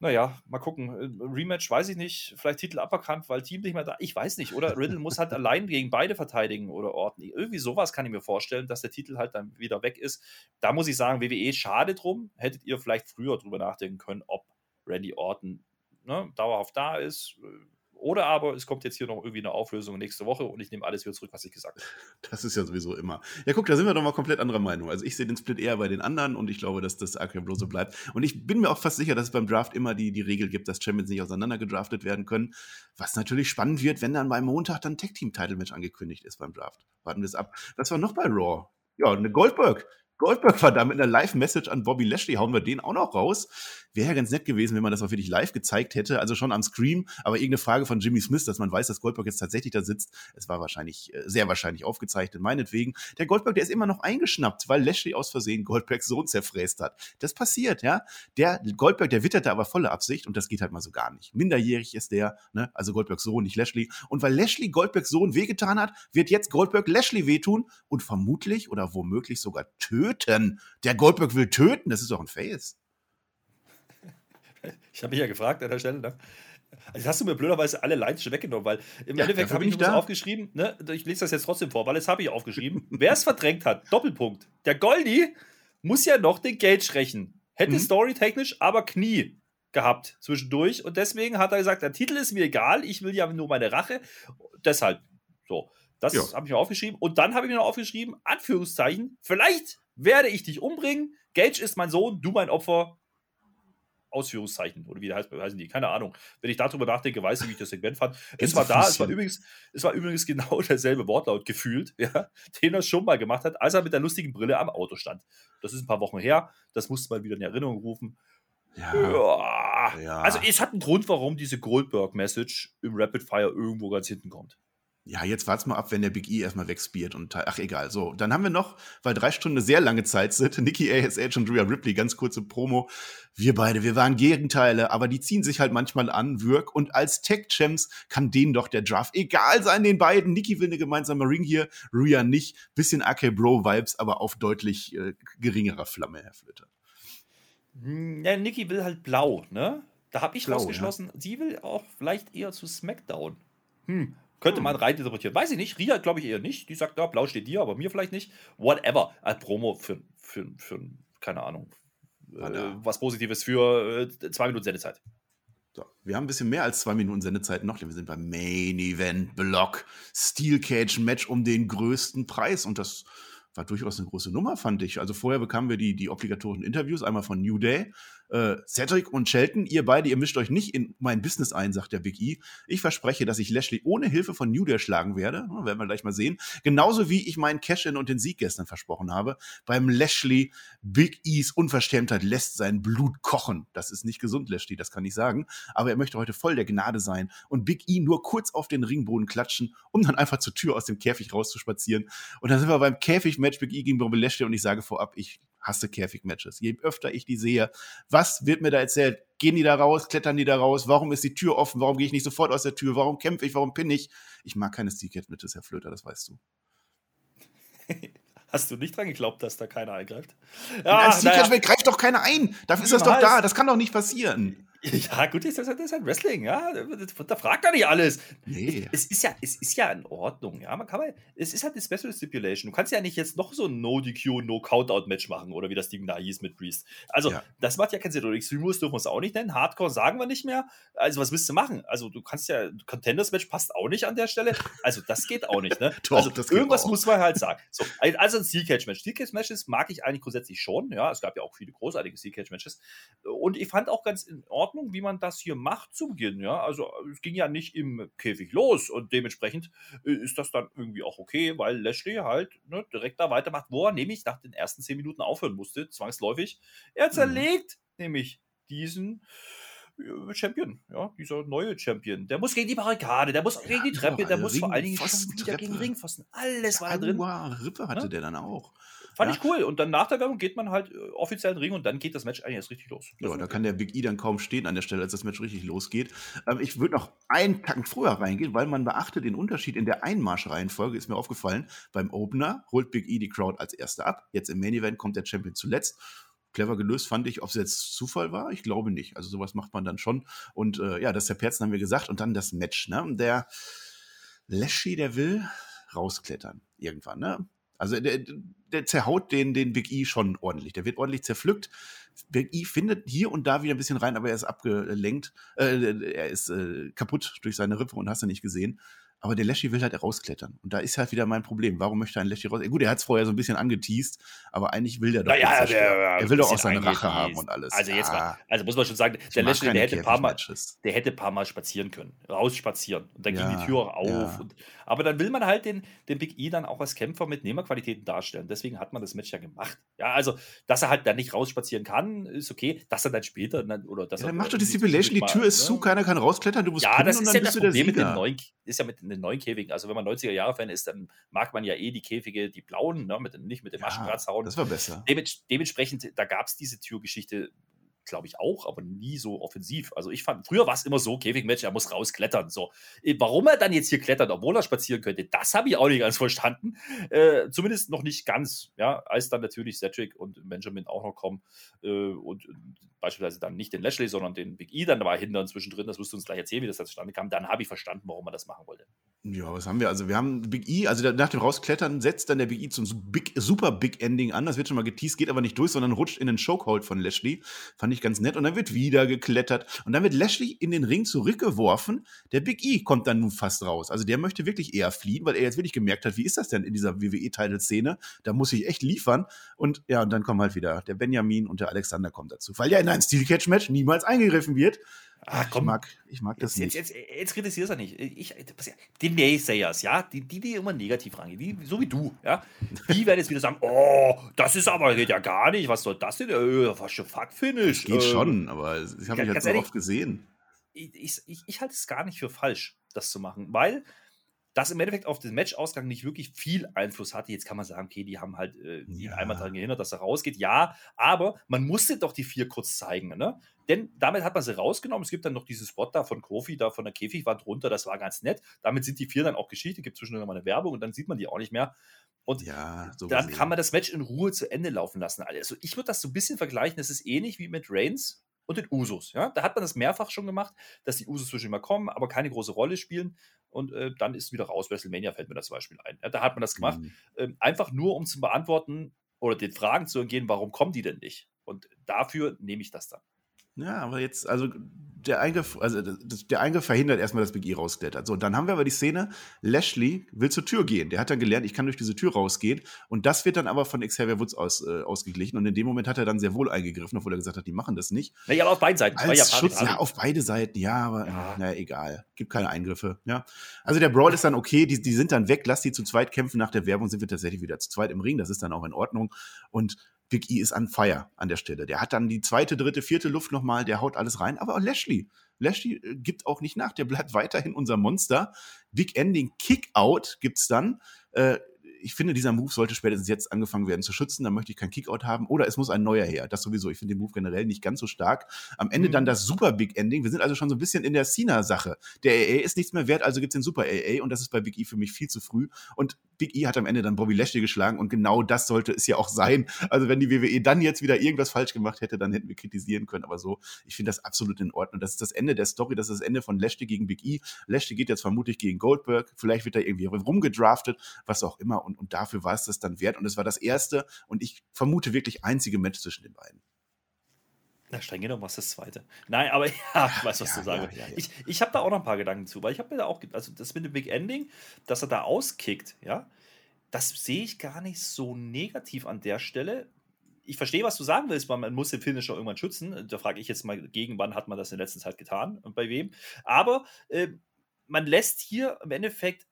naja, mal gucken. Äh, Rematch weiß ich nicht, vielleicht Titel aberkannt, weil Team nicht mehr da. Ich weiß nicht. Oder Riddle muss halt allein gegen beide verteidigen oder Orton. Irgendwie sowas kann ich mir vorstellen, dass der Titel halt dann wieder weg ist. Da muss ich sagen, WWE, schade drum. Hättet ihr vielleicht früher drüber nachdenken können, ob Randy Orton ne, dauerhaft da ist äh, oder aber es kommt jetzt hier noch irgendwie eine Auflösung nächste Woche und ich nehme alles wieder zurück, was ich gesagt habe. Das ist ja sowieso immer. Ja, guck, da sind wir doch mal komplett anderer Meinung. Also ich sehe den Split eher bei den anderen und ich glaube, dass das Arkham so bleibt. Und ich bin mir auch fast sicher, dass es beim Draft immer die, die Regel gibt, dass Champions nicht auseinander gedraftet werden können. Was natürlich spannend wird, wenn dann beim Montag dann Tag-Team-Title-Match angekündigt ist beim Draft. Warten wir es ab. Was war noch bei Raw? Ja, eine Goldberg. Goldberg war da mit einer Live-Message an Bobby Lashley, hauen wir den auch noch raus. Wäre ja ganz nett gewesen, wenn man das auch wirklich live gezeigt hätte, also schon am Scream, aber irgendeine Frage von Jimmy Smith, dass man weiß, dass Goldberg jetzt tatsächlich da sitzt. Es war wahrscheinlich, äh, sehr wahrscheinlich aufgezeichnet, meinetwegen. Der Goldberg, der ist immer noch eingeschnappt, weil Lashley aus Versehen Goldbergs Sohn zerfräst hat. Das passiert, ja. Der Goldberg, der witterte aber volle Absicht und das geht halt mal so gar nicht. Minderjährig ist der, ne, also Goldbergs Sohn, nicht Lashley. Und weil Lashley Goldbergs Sohn wehgetan hat, wird jetzt Goldberg Lashley wehtun und vermutlich oder womöglich sogar töten. Der der Goldberg will töten, das ist doch ein Face. Ich habe mich ja gefragt an der Stelle, ne? Also hast du mir blöderweise alle Lines weggenommen, weil im ja, Endeffekt habe ich das aufgeschrieben, ne? ich lese das jetzt trotzdem vor, weil das habe ich aufgeschrieben. Wer es verdrängt hat, Doppelpunkt. Der Goldi muss ja noch den Gage rächen. Hätte mhm. storytechnisch aber Knie gehabt zwischendurch und deswegen hat er gesagt, der Titel ist mir egal, ich will ja nur meine Rache. Deshalb, so. Das ja. habe ich mir aufgeschrieben. Und dann habe ich mir noch aufgeschrieben, Anführungszeichen, vielleicht werde ich dich umbringen. Gage ist mein Sohn, du mein Opfer. Ausführungszeichen oder wie heißt, heißen die, keine Ahnung. Wenn ich darüber nachdenke, weiß ich, wie ich das Segment fand. Es war da, es war, übrigens, es war übrigens genau derselbe Wortlaut gefühlt, ja, den er schon mal gemacht hat, als er mit der lustigen Brille am Auto stand. Das ist ein paar Wochen her, das musste man wieder in Erinnerung rufen. Ja. ja. ja. Also es hat einen Grund, warum diese Goldberg-Message im Rapid Fire irgendwo ganz hinten kommt. Ja, jetzt wart's mal ab, wenn der Big E erstmal wegspielt und ach egal. So, dann haben wir noch, weil drei Stunden eine sehr lange Zeit sind, Nikki ASH und Rhea Ripley, ganz kurze Promo. Wir beide, wir waren Gegenteile, aber die ziehen sich halt manchmal an, Wirk. Und als Tech-Champs kann denen doch der Draft egal sein, den beiden. Nikki will eine gemeinsame Ring hier, Rhea nicht. Bisschen AK Bro-Vibes, aber auf deutlich äh, geringerer Flamme, Herr Flöter. Hm, ja, Nikki will halt blau, ne? Da habe ich blau, rausgeschlossen, ja. sie will auch vielleicht eher zu SmackDown. Hm, könnte man hm. rein interpretieren. Weiß ich nicht. Ria glaube ich eher nicht. Die sagt, ja, blau steht dir, aber mir vielleicht nicht. Whatever. Als Promo für, für, für keine Ahnung, äh, was Positives für äh, zwei Minuten Sendezeit. So, wir haben ein bisschen mehr als zwei Minuten Sendezeit noch, denn wir sind beim Main Event Block. Steel Cage Match um den größten Preis. Und das war durchaus eine große Nummer, fand ich. Also vorher bekamen wir die, die obligatorischen Interviews, einmal von New Day äh, Cedric und Shelton, ihr beide, ihr mischt euch nicht in mein Business ein, sagt der Big E. Ich verspreche, dass ich Lashley ohne Hilfe von New Day schlagen werde. Ja, werden wir gleich mal sehen. Genauso wie ich meinen Cash-In und den Sieg gestern versprochen habe. Beim Lashley, Big E's Unverschämtheit lässt sein Blut kochen. Das ist nicht gesund, Lashley, das kann ich sagen. Aber er möchte heute voll der Gnade sein und Big E nur kurz auf den Ringboden klatschen, um dann einfach zur Tür aus dem Käfig rauszuspazieren. Und dann sind wir beim Käfig-Match Big E gegen Bobby Lashley und ich sage vorab, ich hasse Käfig-Matches. Je öfter ich die sehe, was wird mir da erzählt? Gehen die da raus? Klettern die da raus? Warum ist die Tür offen? Warum gehe ich nicht sofort aus der Tür? Warum kämpfe ich? Warum pinne ich? Ich mag keine Steel Cage Matches, Herr Flöter, das weißt du. Hast du nicht dran geglaubt, dass da keiner eingreift? Ja, ein Steel Cage naja. greift doch keiner ein. Dafür ist das doch da. Das kann doch nicht passieren. Ja, gut, das ist, das ist halt Wrestling, ja. Da fragt er nicht alles. Nee. Es, ist ja, es ist ja in Ordnung, ja. Man kann mal, es ist halt eine Special Stipulation. Du kannst ja nicht jetzt noch so ein No-DQ, No-Countout-Match machen oder wie das Ding da hieß mit Priest. Also, ja. das macht ja keinen Sinn. Oder Extreme dürfen wir es auch nicht nennen. Hardcore sagen wir nicht mehr. Also, was willst du machen? Also, du kannst ja, Contenders-Match passt auch nicht an der Stelle. Also, das geht auch nicht, ne? Doch, also, irgendwas muss man halt sagen. So, also ein Steel Cage-Match. Steel Cage-Matches mag ich eigentlich grundsätzlich schon, ja. Es gab ja auch viele großartige Steel Cage-Matches. Und ich fand auch ganz in Ordnung, Ordnung, wie man das hier macht zu Beginn. Ja, also es ging ja nicht im Käfig los und dementsprechend äh, ist das dann irgendwie auch okay, weil Lashley halt ne, direkt da weitermacht, wo er nämlich nach den ersten zehn Minuten aufhören musste, zwangsläufig. Er mhm. zerlegt mhm. nämlich diesen äh, Champion, ja, dieser neue Champion. Der muss gegen die Barrikade, der muss ja, gegen die Treppe, der muss vor allen Dingen wieder gegen Ringpfosten. Alles war da drin. Rippe hatte ja? der dann auch. Fand ja. ich cool. Und dann nach der Werbung geht man halt äh, offiziell in den Ring und dann geht das Match eigentlich erst richtig los. Das ja, da kann der Big E dann kaum stehen an der Stelle, als das Match richtig losgeht. Ähm, ich würde noch einen Tacken früher reingehen, weil man beachtet den Unterschied in der Einmarschreihenfolge, ist mir aufgefallen. Beim Opener holt Big E die Crowd als erster ab. Jetzt im Main Event kommt der Champion zuletzt clever gelöst, fand ich. Ob es jetzt Zufall war, ich glaube nicht. Also sowas macht man dann schon. Und äh, ja, das ist der Perzen, haben wir gesagt. Und dann das Match. Ne? Der Lashley, der will rausklettern irgendwann. Ne? Also der, der zerhaut den, den Big E schon ordentlich. Der wird ordentlich zerpflückt. Big E findet hier und da wieder ein bisschen rein, aber er ist abgelenkt. Äh, er ist äh, kaputt durch seine Rippe und hast du nicht gesehen. Aber der Lashley will halt rausklettern. Und da ist halt wieder mein Problem. Warum möchte ein Lashley raus? Gut, er hat es vorher so ein bisschen angeteased, aber eigentlich will der doch. Naja, der, er will doch auch seine Rache haben und alles. Also jetzt mal, also muss man schon sagen, der Lashley, der hätte, ein paar Mal, der hätte ein paar Mal spazieren können. Rausspazieren. Und dann ja, ging die Tür auch auf. Ja. Und, aber dann will man halt den, den Big E dann auch als Kämpfer mit Nehmerqualitäten darstellen. Deswegen hat man das Match ja gemacht. Ja, also, dass er halt dann nicht rausspazieren kann, ist okay. Dass er dann später, oder dass ja, dann macht doch die Stipulation, die Tür ist ne? zu, keiner kann rausklettern, du musst Ja, das ist ja das Problem mit den neuen, ist ja mit den neuen Käfigen. Also wenn man 90er-Jahre-Fan ist, dann mag man ja eh die Käfige, die blauen, ne, mit, nicht mit dem ja, hauen. Das war besser. dementsprechend, da gab es diese Türgeschichte glaube ich auch, aber nie so offensiv. Also ich fand, früher war es immer so, Käfigmatch, er muss rausklettern. So, äh, warum er dann jetzt hier klettert, obwohl er spazieren könnte, das habe ich auch nicht ganz verstanden. Äh, zumindest noch nicht ganz, ja, als dann natürlich Cedric und Benjamin auch noch kommen äh, und beispielsweise dann nicht den Lashley, sondern den Big E dann dabei hindern zwischendrin. Das wirst du uns gleich erzählen, wie das zustande kam. Dann habe ich verstanden, warum man das machen wollte. Ja, was haben wir? Also wir haben Big E, also nach dem Rausklettern setzt dann der Big E zum Big, super Big Ending an. Das wird schon mal geteased, geht aber nicht durch, sondern rutscht in den Chokehold von Lashley. Fand ich ganz nett. Und dann wird wieder geklettert. Und dann wird Lashley in den Ring zurückgeworfen. Der Big E kommt dann nun fast raus. Also der möchte wirklich eher fliehen, weil er jetzt wirklich gemerkt hat, wie ist das denn in dieser WWE-Title-Szene? Da muss ich echt liefern. Und ja, und dann kommen halt wieder der Benjamin und der Alexander kommen dazu. Weil ja in ein Steel Catch Match niemals eingegriffen wird. Ach, komm. Ich mag, ich mag das jetzt, nicht. Jetzt, jetzt, jetzt kritisierst du nicht. Ich, die Naysayers, ja, die, die, die immer negativ rangehen, die, so wie du, ja, die werden jetzt wieder sagen, oh, das ist aber, geht ja gar nicht, was soll das denn? Äh, was schon Fuck-Finish. Geht ähm, schon, aber ich habe mich halt so ehrlich, oft gesehen. Ich, ich, ich halte es gar nicht für falsch, das zu machen, weil das im Endeffekt auf den Matchausgang nicht wirklich viel Einfluss hatte. Jetzt kann man sagen, okay, die haben halt äh, ja. einmal daran gehindert, dass er rausgeht. Ja, aber man musste doch die vier kurz zeigen, ne? Denn damit hat man sie rausgenommen. Es gibt dann noch diesen Spot da von Kofi, da von der Käfigwand runter. Das war ganz nett. Damit sind die vier dann auch Geschichte. Gibt zwischendurch mal eine Werbung und dann sieht man die auch nicht mehr. Und ja, so dann kann man das Match in Ruhe zu Ende laufen lassen. Also ich würde das so ein bisschen vergleichen. Das ist ähnlich wie mit Reigns und den Usos. Ja? Da hat man das mehrfach schon gemacht, dass die Usos zwischen mal kommen, aber keine große Rolle spielen. Und äh, dann ist wieder raus. WrestleMania fällt mir das Beispiel ein. Ja, da hat man das gemacht. Mhm. Ähm, einfach nur, um zu beantworten oder den Fragen zu entgehen, warum kommen die denn nicht? Und dafür nehme ich das dann. Ja, aber jetzt, also der Eingriff, also das, der Eingriff verhindert erstmal, dass Big E rausklettert. So, dann haben wir aber die Szene, Lashley will zur Tür gehen. Der hat dann gelernt, ich kann durch diese Tür rausgehen. Und das wird dann aber von Xavier Woods aus, äh, ausgeglichen. Und in dem Moment hat er dann sehr wohl eingegriffen, obwohl er gesagt hat, die machen das nicht. Ja, aber auf beiden Seiten. Als ja Schutz, ja, auf beide Seiten, ja, aber ja. na egal. Gibt keine Eingriffe, ja. Also der Brawl ist dann okay, die, die sind dann weg, lass die zu zweit kämpfen. Nach der Werbung sind wir tatsächlich wieder zu zweit im Ring. Das ist dann auch in Ordnung. Und Big E ist an Fire an der Stelle. Der hat dann die zweite, dritte, vierte Luft nochmal, der haut alles rein. Aber auch Lashley, Lashley äh, gibt auch nicht nach, der bleibt weiterhin unser Monster. Big Ending Kickout gibt's dann. Äh, ich finde, dieser Move sollte spätestens jetzt angefangen werden zu schützen. Da möchte ich keinen Kickout haben. Oder es muss ein neuer her. Das sowieso. Ich finde den Move generell nicht ganz so stark. Am Ende mhm. dann das Super Big Ending. Wir sind also schon so ein bisschen in der Cena-Sache. Der AA ist nichts mehr wert, also gibt es den Super AA. Und das ist bei Big E für mich viel zu früh. Und Big E hat am Ende dann Bobby Lashley geschlagen. Und genau das sollte es ja auch sein. Also wenn die WWE dann jetzt wieder irgendwas falsch gemacht hätte, dann hätten wir kritisieren können. Aber so, ich finde das absolut in Ordnung. Das ist das Ende der Story. Das ist das Ende von Lashley gegen Big E. Lashley geht jetzt vermutlich gegen Goldberg. Vielleicht wird er irgendwie rumgedraftet, was auch immer. Und, und dafür war es das dann wert. Und es war das erste und ich vermute wirklich einzige Match zwischen den beiden. Na, streng genommen was das zweite. Nein, aber ja, ich weiß, was ja, du sagst. Ja, ja, ich ich habe da auch noch ein paar Gedanken zu, weil ich habe mir da auch, also das mit dem Big Ending, dass er da auskickt, ja, das sehe ich gar nicht so negativ an der Stelle. Ich verstehe, was du sagen willst, weil man muss den Finisher irgendwann schützen. Da frage ich jetzt mal gegen, wann hat man das in der letzten Zeit getan und bei wem. Aber äh, man lässt hier im Endeffekt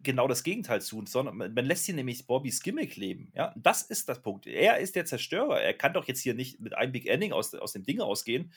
genau das Gegenteil zu, sondern man lässt hier nämlich Bobbys Gimmick leben. Ja, das ist das Punkt. Er ist der Zerstörer. Er kann doch jetzt hier nicht mit einem Big Ending aus, aus dem Ding rausgehen.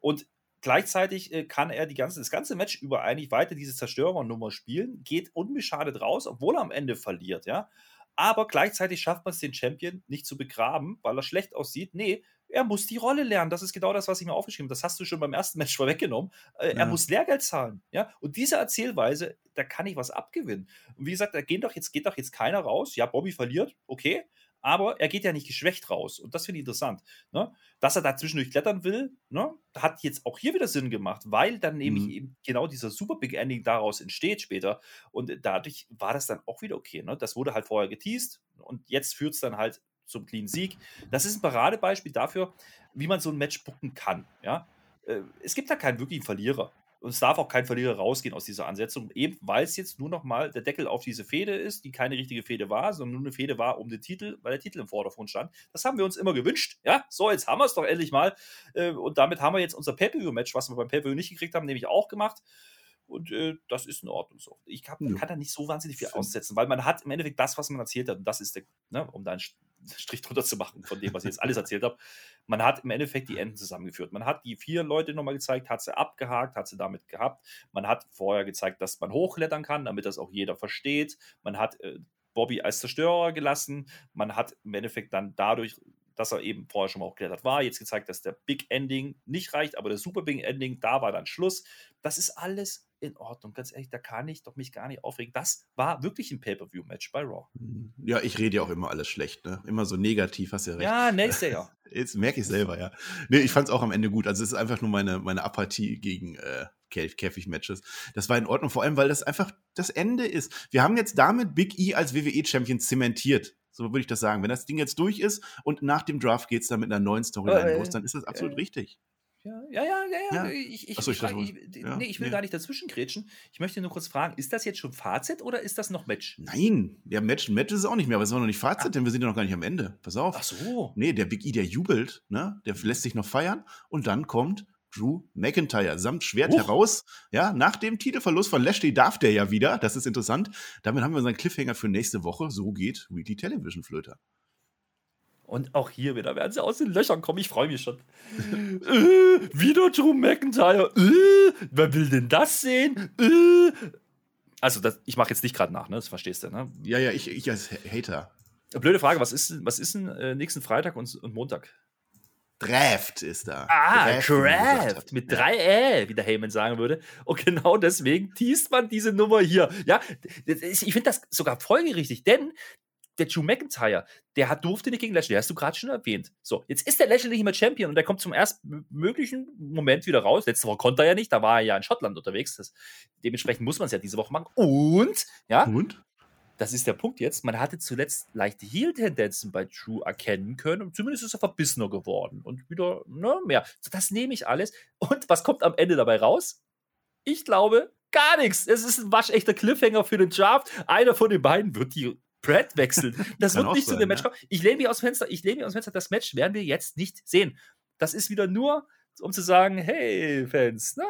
Und gleichzeitig äh, kann er die ganze, das ganze Match über eigentlich weiter diese Zerstörernummer spielen, geht unbeschadet raus, obwohl er am Ende verliert. Ja, aber gleichzeitig schafft man es den Champion nicht zu begraben, weil er schlecht aussieht. Nee, er muss die Rolle lernen. Das ist genau das, was ich mir aufgeschrieben habe. Das hast du schon beim ersten Match vorweggenommen. Äh, ja. Er muss Lehrgeld zahlen. Ja? Und diese Erzählweise, da kann ich was abgewinnen. Und wie gesagt, da geht doch jetzt, geht doch jetzt keiner raus. Ja, Bobby verliert, okay aber er geht ja nicht geschwächt raus. Und das finde ich interessant. Ne? Dass er da zwischendurch klettern will, ne? hat jetzt auch hier wieder Sinn gemacht, weil dann nämlich mhm. eben genau dieser Super Big Ending daraus entsteht später. Und dadurch war das dann auch wieder okay. Ne? Das wurde halt vorher geteased und jetzt führt es dann halt zum Clean Sieg. Das ist ein Paradebeispiel dafür, wie man so ein Match bucken kann. Ja? Äh, es gibt da keinen wirklichen Verlierer. Und es darf auch kein Verlierer rausgehen aus dieser Ansetzung, eben weil es jetzt nur noch mal der Deckel auf diese Fehde ist, die keine richtige Fehde war, sondern nur eine Fehde war um den Titel, weil der Titel im Vordergrund stand. Das haben wir uns immer gewünscht. Ja, so, jetzt haben wir es doch endlich mal. Äh, und damit haben wir jetzt unser Pay-Per-View-Match, was wir beim Pay-Per-View nicht gekriegt haben, nämlich auch gemacht. Und äh, das ist in Ordnung so. Ich hab, ja. kann da nicht so wahnsinnig viel aussetzen, weil man hat im Endeffekt das, was man erzählt hat. Und das ist der, ne, um da Strich drunter zu machen von dem, was ich jetzt alles erzählt habe. Man hat im Endeffekt die Enden zusammengeführt. Man hat die vier Leute nochmal gezeigt, hat sie abgehakt, hat sie damit gehabt. Man hat vorher gezeigt, dass man hochklettern kann, damit das auch jeder versteht. Man hat äh, Bobby als Zerstörer gelassen. Man hat im Endeffekt dann dadurch dass er eben vorher schon mal hochgeklettert war. Jetzt gezeigt, dass der Big Ending nicht reicht, aber der Super Big Ending, da war dann Schluss. Das ist alles in Ordnung. Ganz ehrlich, da kann ich doch mich gar nicht aufregen. Das war wirklich ein Pay-Per-View-Match bei Raw. Mhm. Ja, ich rede ja auch immer alles schlecht, ne? Immer so negativ, hast du ja recht. Ja, nächstes Jahr. Jetzt merke ich selber, ja. Nee, ich fand es auch am Ende gut. Also es ist einfach nur meine, meine Apathie gegen äh, Käfig-Matches. Das war in Ordnung, vor allem, weil das einfach das Ende ist. Wir haben jetzt damit Big E als WWE-Champion zementiert. So würde ich das sagen. Wenn das Ding jetzt durch ist und nach dem Draft geht es dann mit einer neuen Storyline äh, los, dann ist das absolut äh, richtig. Ja, ja, ja, ja. ja. Ich, ich, Achso, ich, frage, ich, ja, nee, ich will nee. gar nicht dazwischen grätschen. Ich möchte nur kurz fragen, ist das jetzt schon Fazit oder ist das noch Match? Nein, ja, Match, Match ist es auch nicht mehr, aber es ist auch noch nicht Fazit, ah. denn wir sind ja noch gar nicht am Ende. Pass auf. Ach so. Nee, der Big E, der jubelt, ne? Der lässt sich noch feiern und dann kommt Drew McIntyre samt Schwert Uch. heraus. Ja, nach dem Titelverlust von Lashley darf der ja wieder. Das ist interessant. Damit haben wir unseren Cliffhanger für nächste Woche. So geht Weekly Television Flöter. Und auch hier wieder werden sie aus den Löchern kommen. Ich freue mich schon. äh, wieder Drew McIntyre. Äh, wer will denn das sehen? Äh. Also, das, ich mache jetzt nicht gerade nach, ne? Das verstehst du, ne? Ja, ja, ich, ich als Hater. Blöde Frage, was ist, was ist denn äh, nächsten Freitag und, und Montag? Draft ist da. Ah, Draft, Draft mit drei Ä, wie der Heyman sagen würde. Und genau deswegen teast man diese Nummer hier. Ja, ich finde das sogar folgerichtig, denn der Drew McIntyre, der hat, durfte nicht gegen Lashley, hast du gerade schon erwähnt. So, jetzt ist der Lashley nicht mehr Champion und der kommt zum ersten möglichen Moment wieder raus. Letzte Woche konnte er ja nicht, da war er ja in Schottland unterwegs. Das, dementsprechend muss man es ja diese Woche machen. Und, ja, und? das ist der Punkt jetzt, man hatte zuletzt leichte Heal-Tendenzen bei Drew erkennen können und zumindest ist er verbissener geworden und wieder ne, mehr. So, das nehme ich alles. Und was kommt am Ende dabei raus? Ich glaube, gar nichts. Es ist ein waschechter Cliffhanger für den Draft. Einer von den beiden wird die Brad wechseln. Das wird nicht sein, zu dem Match kommen. Ich lehne mich aus dem Fenster, ich lehne mich aus dem Fenster, das Match werden wir jetzt nicht sehen. Das ist wieder nur, um zu sagen, hey, Fans, ne?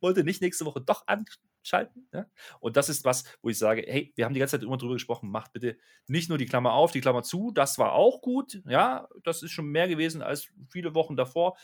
Wollt ihr nicht nächste Woche doch anschalten? Ne? Und das ist was, wo ich sage, hey, wir haben die ganze Zeit immer drüber gesprochen, macht bitte nicht nur die Klammer auf, die Klammer zu, das war auch gut, ja, das ist schon mehr gewesen als viele Wochen davor.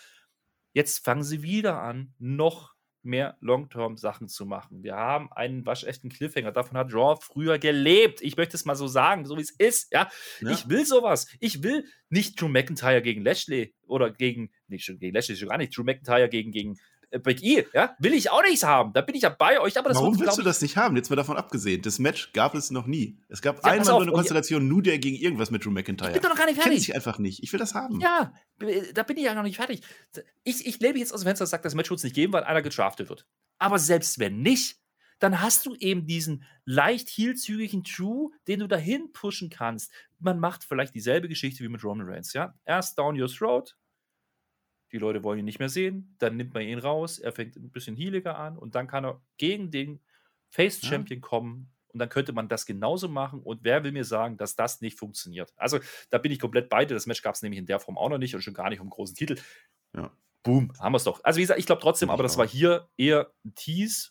Jetzt fangen sie wieder an, noch mehr Long-Term-Sachen zu machen. Wir haben einen waschechten Cliffhanger. Davon hat Raw früher gelebt. Ich möchte es mal so sagen, so wie es ist. Ja? ja? ich will sowas. Ich will nicht Drew McIntyre gegen Lashley oder gegen, nicht gegen Lashley schon gar nicht, Drew McIntyre gegen, gegen Big E, ja, will ich auch nichts haben. Da bin ich ja bei euch. Aber das Warum willst du das nicht haben? Jetzt mal davon abgesehen. Das Match gab es noch nie. Es gab ja, einmal nur eine Konstellation, nur der gegen irgendwas mit Drew McIntyre. Ich bin doch noch gar nicht fertig. Ich einfach nicht. Ich will das haben. Ja, da bin ich ja noch nicht fertig. Ich, ich lebe jetzt aus dem Fenster und sage, das Match wird es nicht geben, weil einer gedraftet wird. Aber selbst wenn nicht, dann hast du eben diesen leicht heelzügigen True, den du dahin pushen kannst. Man macht vielleicht dieselbe Geschichte wie mit Roman Reigns, ja? Erst down your throat, die Leute wollen ihn nicht mehr sehen, dann nimmt man ihn raus, er fängt ein bisschen healiger an und dann kann er gegen den Face Champion ja. kommen und dann könnte man das genauso machen und wer will mir sagen, dass das nicht funktioniert? Also da bin ich komplett bei dir, das Match gab es nämlich in der Form auch noch nicht und schon gar nicht um großen Titel. Ja. Boom, haben wir es doch. Also wie gesagt, ich glaube trotzdem, aber das war hier eher ein Tease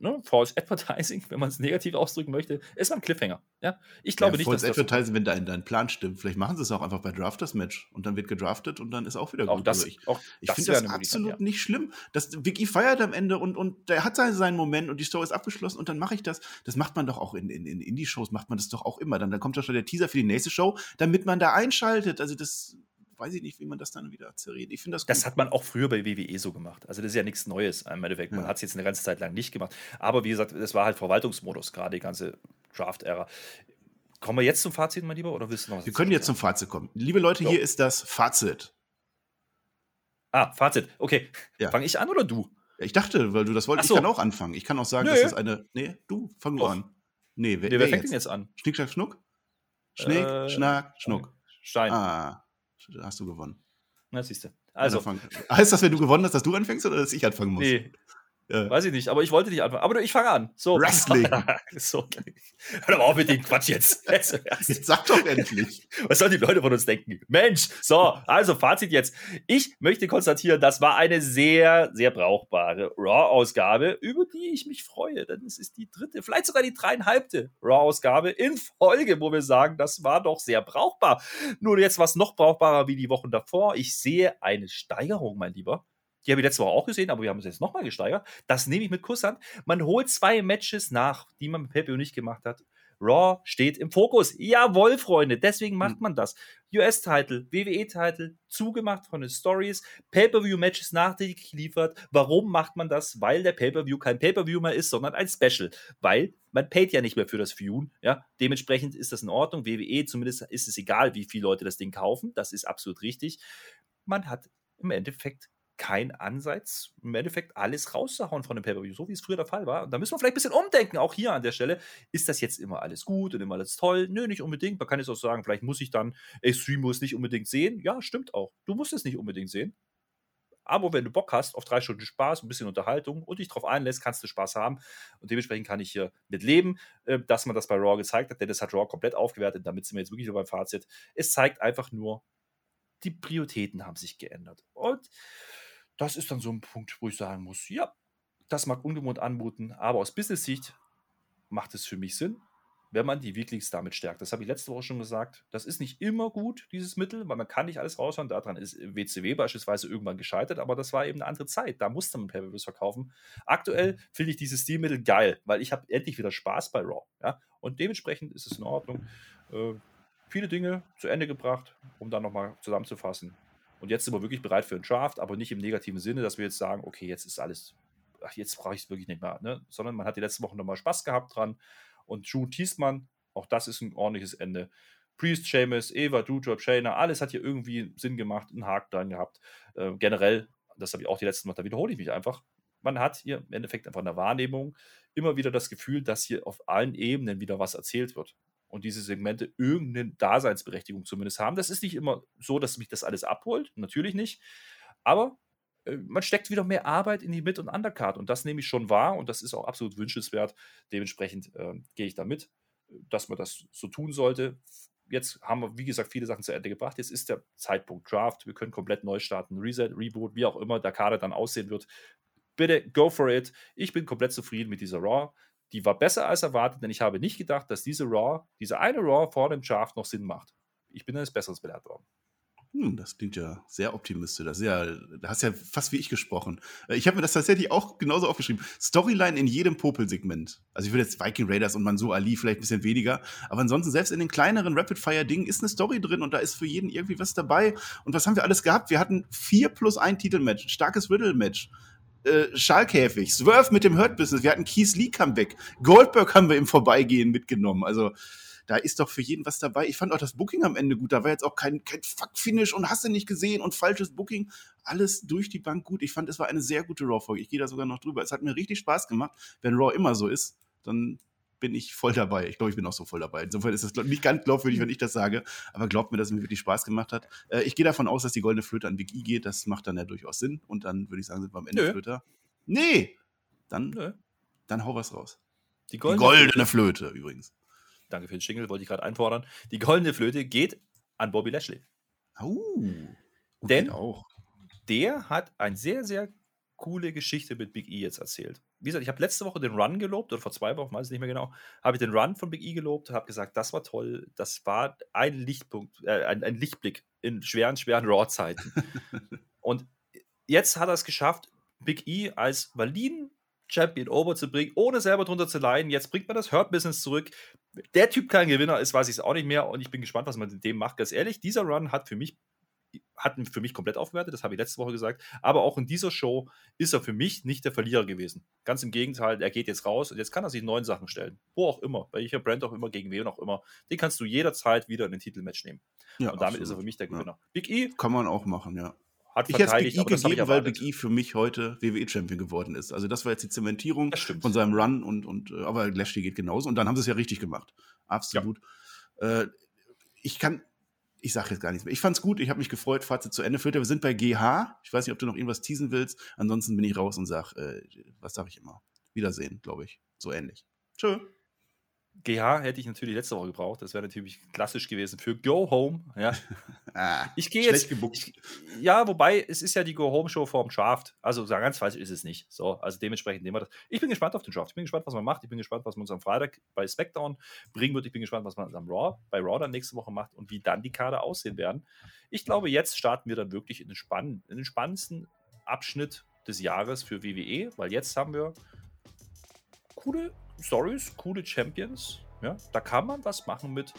ne, False Advertising, wenn man es negativ ausdrücken möchte, ist ein Cliffhanger. Ja? Ich glaube ja, nicht, False dass Advertising, wenn dein, dein Plan stimmt. Vielleicht machen sie es auch einfach bei Drafters Match und dann wird gedraftet und dann ist auch wieder auch gut. Das, ich ich finde das absolut ja. nicht schlimm. Das, Vicky feiert am Ende und, und der hat seinen, seinen Moment und die Story ist abgeschlossen und dann mache ich das. Das macht man doch auch in, in, in Indie-Shows, macht man das doch auch immer. Dann, dann kommt ja schon der Teaser für die nächste Show, damit man da einschaltet. Also das weiß ich nicht, wie man das dann wieder zerredet. Ich finde das gut. Das hat man auch früher bei WWE so gemacht. Also das ist ja nichts Neues im Endeffekt. Man ja. hat es jetzt eine ganze Zeit lang nicht gemacht. Aber wie gesagt, das war halt Verwaltungsmodus, gerade die ganze Draft-Ära. Kommen wir jetzt zum Fazit, mein Lieber, oder willst du noch was Wir können jetzt zum Fazit kommen. Liebe Leute, so. hier ist das Fazit. Ah, Fazit. Okay. Ja. Fange ich an oder du? Ich dachte, weil du das wolltest, so. ich kann auch anfangen. Ich kann auch sagen, Nö. das ist eine. Nee, du, fang Doch. an. Nee, wer, nee, wer fängt jetzt? denn jetzt an? Schnick, Schnack, Schnuck? Schnick, äh, Schnack, Schnuck. Stein. Ah, hast du gewonnen. Na, siehst du. Also. Heißt das, wenn du gewonnen hast, dass du anfängst oder dass ich anfangen muss? Nee, ja. Weiß ich nicht, aber ich wollte nicht anfangen. Aber ich fange an. So. Wrestling. so. Hör doch mal auf mit dem Quatsch jetzt. jetzt sag doch endlich. Was sollen die Leute von uns denken? Mensch, so, also Fazit jetzt. Ich möchte konstatieren, das war eine sehr, sehr brauchbare Raw-Ausgabe, über die ich mich freue. Denn es ist die dritte, vielleicht sogar die dreieinhalbte Raw-Ausgabe in Folge, wo wir sagen, das war doch sehr brauchbar. Nur jetzt was noch brauchbarer wie die Wochen davor. Ich sehe eine Steigerung, mein Lieber. Die habe ich letzte Woche auch gesehen, aber wir haben es jetzt nochmal gesteigert. Das nehme ich mit Kusshand. Man holt zwei Matches nach, die man mit Pepe nicht gemacht hat. Raw steht im Fokus. Jawohl, Freunde, deswegen macht hm. man das. US-Title, WWE-Title, zugemacht von den Stories, Pay-Per-View-Matches nachträglich geliefert. Warum macht man das? Weil der Pay-Per-View kein Pay-Per-View mehr ist, sondern ein Special. Weil man paid ja nicht mehr für das Viewen. Ja? Dementsprechend ist das in Ordnung. WWE, zumindest ist es egal, wie viele Leute das Ding kaufen. Das ist absolut richtig. Man hat im Endeffekt kein Ansatz, im Endeffekt alles rauszuhauen von dem Pay-Per-View, so wie es früher der Fall war. Und da müssen wir vielleicht ein bisschen umdenken, auch hier an der Stelle. Ist das jetzt immer alles gut und immer alles toll? Nö, nicht unbedingt. Man kann jetzt auch sagen, vielleicht muss ich dann Extreme Rules nicht unbedingt sehen. Ja, stimmt auch. Du musst es nicht unbedingt sehen. Aber wenn du Bock hast auf drei Stunden Spaß, ein bisschen Unterhaltung und dich darauf einlässt, kannst du Spaß haben. Und dementsprechend kann ich hier mit leben, äh, dass man das bei Raw gezeigt hat, denn das hat Raw komplett aufgewertet. Damit sind wir jetzt wirklich beim Fazit. Es zeigt einfach nur, die Prioritäten haben sich geändert. Und das ist dann so ein Punkt, wo ich sagen muss, ja, das mag ungewohnt anmuten, aber aus Business-Sicht macht es für mich Sinn, wenn man die Weeklies damit stärkt. Das habe ich letzte Woche schon gesagt. Das ist nicht immer gut, dieses Mittel, weil man kann nicht alles raushauen. Daran ist WCW beispielsweise irgendwann gescheitert, aber das war eben eine andere Zeit. Da musste man pay verkaufen. Aktuell finde ich dieses Stilmittel geil, weil ich habe endlich wieder Spaß bei Raw. Ja? Und dementsprechend ist es in Ordnung. Äh, viele Dinge zu Ende gebracht, um dann nochmal zusammenzufassen. Und jetzt sind wir wirklich bereit für einen Draft, aber nicht im negativen Sinne, dass wir jetzt sagen, okay, jetzt ist alles, ach, jetzt brauche ich es wirklich nicht mehr, ne? sondern man hat die letzten Wochen nochmal Spaß gehabt dran. Und Drew Thiesmann, auch das ist ein ordentliches Ende. Priest, Seamus, Eva, Doudrop, Shayna, alles hat hier irgendwie Sinn gemacht, einen Haken dran gehabt. Äh, generell, das habe ich auch die letzten Mal, da wiederhole ich mich einfach. Man hat hier im Endeffekt einfach in der Wahrnehmung immer wieder das Gefühl, dass hier auf allen Ebenen wieder was erzählt wird und diese Segmente irgendeine Daseinsberechtigung zumindest haben. Das ist nicht immer so, dass mich das alles abholt, natürlich nicht. Aber äh, man steckt wieder mehr Arbeit in die Mid- und Undercard und das nehme ich schon wahr und das ist auch absolut wünschenswert. Dementsprechend äh, gehe ich damit, dass man das so tun sollte. Jetzt haben wir, wie gesagt, viele Sachen zu Ende gebracht. Jetzt ist der Zeitpunkt Draft. Wir können komplett neu starten, Reset, Reboot, wie auch immer der Kader dann aussehen wird. Bitte go for it. Ich bin komplett zufrieden mit dieser Raw die war besser als erwartet, denn ich habe nicht gedacht, dass diese Raw, diese eine Raw vor dem Draft noch Sinn macht. Ich bin eines Besseres belehrt worden. Hm, das klingt ja sehr optimistisch. Das ja, da hast ja fast wie ich gesprochen. Äh, ich habe mir das tatsächlich auch genauso aufgeschrieben. Storyline in jedem Popel-Segment. Also ich würde jetzt Viking Raiders und Mansur Ali vielleicht ein bisschen weniger. Aber ansonsten, selbst in den kleineren Rapid-Fire-Dingen ist eine Story drin und da ist für jeden irgendwie was dabei. Und was haben wir alles gehabt? Wir hatten vier plus ein Titelmatch, starkes Riddle-Match. Äh, Schalkäfig, Swerve mit dem Hurt Business, wir hatten Keith Lee Comeback, Goldberg haben wir im Vorbeigehen mitgenommen. Also da ist doch für jeden was dabei. Ich fand auch das Booking am Ende gut. Da war jetzt auch kein, kein Fuck-Finish und hast du nicht gesehen und falsches Booking. Alles durch die Bank gut. Ich fand, es war eine sehr gute Raw-Folge. Ich gehe da sogar noch drüber. Es hat mir richtig Spaß gemacht. Wenn Raw immer so ist, dann bin ich voll dabei. Ich glaube, ich bin auch so voll dabei. Insofern ist es nicht ganz glaubwürdig, wenn ich das sage, aber glaubt mir, dass es mir wirklich Spaß gemacht hat. Äh, ich gehe davon aus, dass die goldene Flöte an Big E geht. Das macht dann ja durchaus Sinn. Und dann würde ich sagen, sind wir am Ende Nö. Flöter. Nee! Dann, Nö. dann hau was raus. Die goldene, die goldene Flöte. Flöte übrigens danke für den Jingle, wollte ich gerade einfordern. Die goldene Flöte geht an Bobby Lashley. Oh, Denn auch. der hat eine sehr, sehr coole Geschichte mit Big E jetzt erzählt. Wie gesagt, ich habe letzte Woche den Run gelobt, oder vor zwei Wochen, weiß ich nicht mehr genau, habe ich den Run von Big E gelobt, habe gesagt, das war toll, das war ein Lichtpunkt, äh, ein, ein Lichtblick in schweren, schweren Raw-Zeiten. Und jetzt hat er es geschafft, Big E als validen Champion over zu bringen, ohne selber drunter zu leiden. Jetzt bringt man das Hurt-Business zurück. Der Typ kein Gewinner ist, weiß ich es auch nicht mehr und ich bin gespannt, was man mit dem macht. Ganz ehrlich, dieser Run hat für mich hat für mich komplett aufgewertet, das habe ich letzte Woche gesagt. Aber auch in dieser Show ist er für mich nicht der Verlierer gewesen. Ganz im Gegenteil, er geht jetzt raus und jetzt kann er sich neuen Sachen stellen. Wo auch immer, welcher Brand auch immer, gegen wen auch immer. Den kannst du jederzeit wieder in den Titelmatch nehmen. Ja, und damit absolut. ist er für mich der Gewinner. Ja. Big E. Kann man auch machen, ja hat ich hätte Big E gegeben, weil Big E für mich heute WWE-Champion geworden ist. Also das war jetzt die Zementierung von seinem Run und, und äh, aber Lashley geht genauso. Und dann haben sie es ja richtig gemacht. Absolut. Ja. Äh, ich kann, ich sage jetzt gar nichts mehr. Ich fand's gut, ich habe mich gefreut, Fazit zu Ende führt. Wir sind bei GH. Ich weiß nicht, ob du noch irgendwas teasen willst. Ansonsten bin ich raus und sag, äh, was sage ich immer? Wiedersehen, glaube ich. So ähnlich. Tschö. GH hätte ich natürlich letzte Woche gebraucht. Das wäre natürlich klassisch gewesen für Go Home. Ja. ah, ich gehe jetzt. Ich, ja, wobei es ist ja die Go Home Show vorm Draft. Also sagen ganz falsch ist es nicht. So, also dementsprechend nehmen wir das. Ich bin gespannt auf den Draft. Ich bin gespannt, was man macht. Ich bin gespannt, was man uns am Freitag bei SmackDown bringen wird. Ich bin gespannt, was man am Raw bei Raw dann nächste Woche macht und wie dann die Kader aussehen werden. Ich glaube, jetzt starten wir dann wirklich in den, Spann in den spannendsten Abschnitt des Jahres für WWE, weil jetzt haben wir coole Stories, coole Champions. Ja, da kann man was machen mit.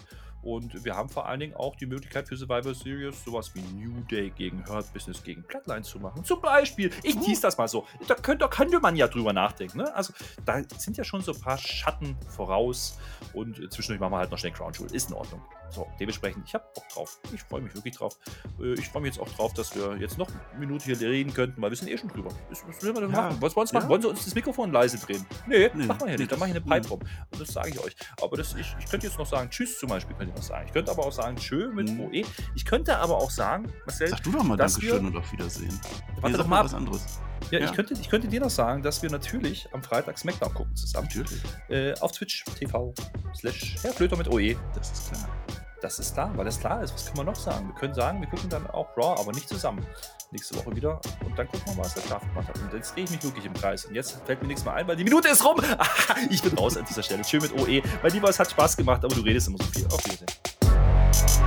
Und wir haben vor allen Dingen auch die Möglichkeit für Survivor Series sowas wie New Day gegen Hurt Business gegen Bloodline zu machen. Zum Beispiel, ich tease das mal so. Da könnte, könnte man ja drüber nachdenken. Ne? Also da sind ja schon so ein paar Schatten voraus und zwischendurch machen wir halt noch schnell Crown Jewel. Ist in Ordnung. So, dementsprechend, ich habe Bock drauf. Ich freue mich wirklich drauf. Äh, ich freue mich jetzt auch drauf, dass wir jetzt noch eine Minute hier reden könnten, weil wir sind eh schon drüber. Was, was man denn ja. machen? Was wollen wir ja. machen? Wollen Sie uns das Mikrofon leise drehen? Nee, nee machen wir hier nicht. Dann mache ich eine Pipe rum. Und das sage ich euch. Aber das, ich, ich könnte jetzt noch sagen, Tschüss zum Beispiel, könnte ich noch sagen. Ich könnte aber auch sagen, Tschö mit mhm. OE. Ich könnte aber auch sagen, Marcel. Sag du doch mal Dankeschön und auf Wiedersehen. Warte doch mal was anderes. Ja, ja, Ich, könnte, ich könnte dir noch sagen, dass wir natürlich am Freitag Smackdown gucken zusammen. Natürlich. Äh, auf Twitch TV slash Herr Flöter mit OE. Das ist klar. Das ist klar, weil das klar ist. Was können wir noch sagen? Wir können sagen, wir gucken dann auch Raw, aber nicht zusammen. Nächste Woche wieder. Und dann gucken wir mal, was der Schaf gemacht hat. Und jetzt drehe ich mich wirklich im Kreis. Und jetzt fällt mir nichts mehr ein, weil die Minute ist rum. ich bin raus an dieser Stelle. Schön mit OE. Mein Lieber, es hat Spaß gemacht, aber du redest immer so viel. Auf Wiedersehen.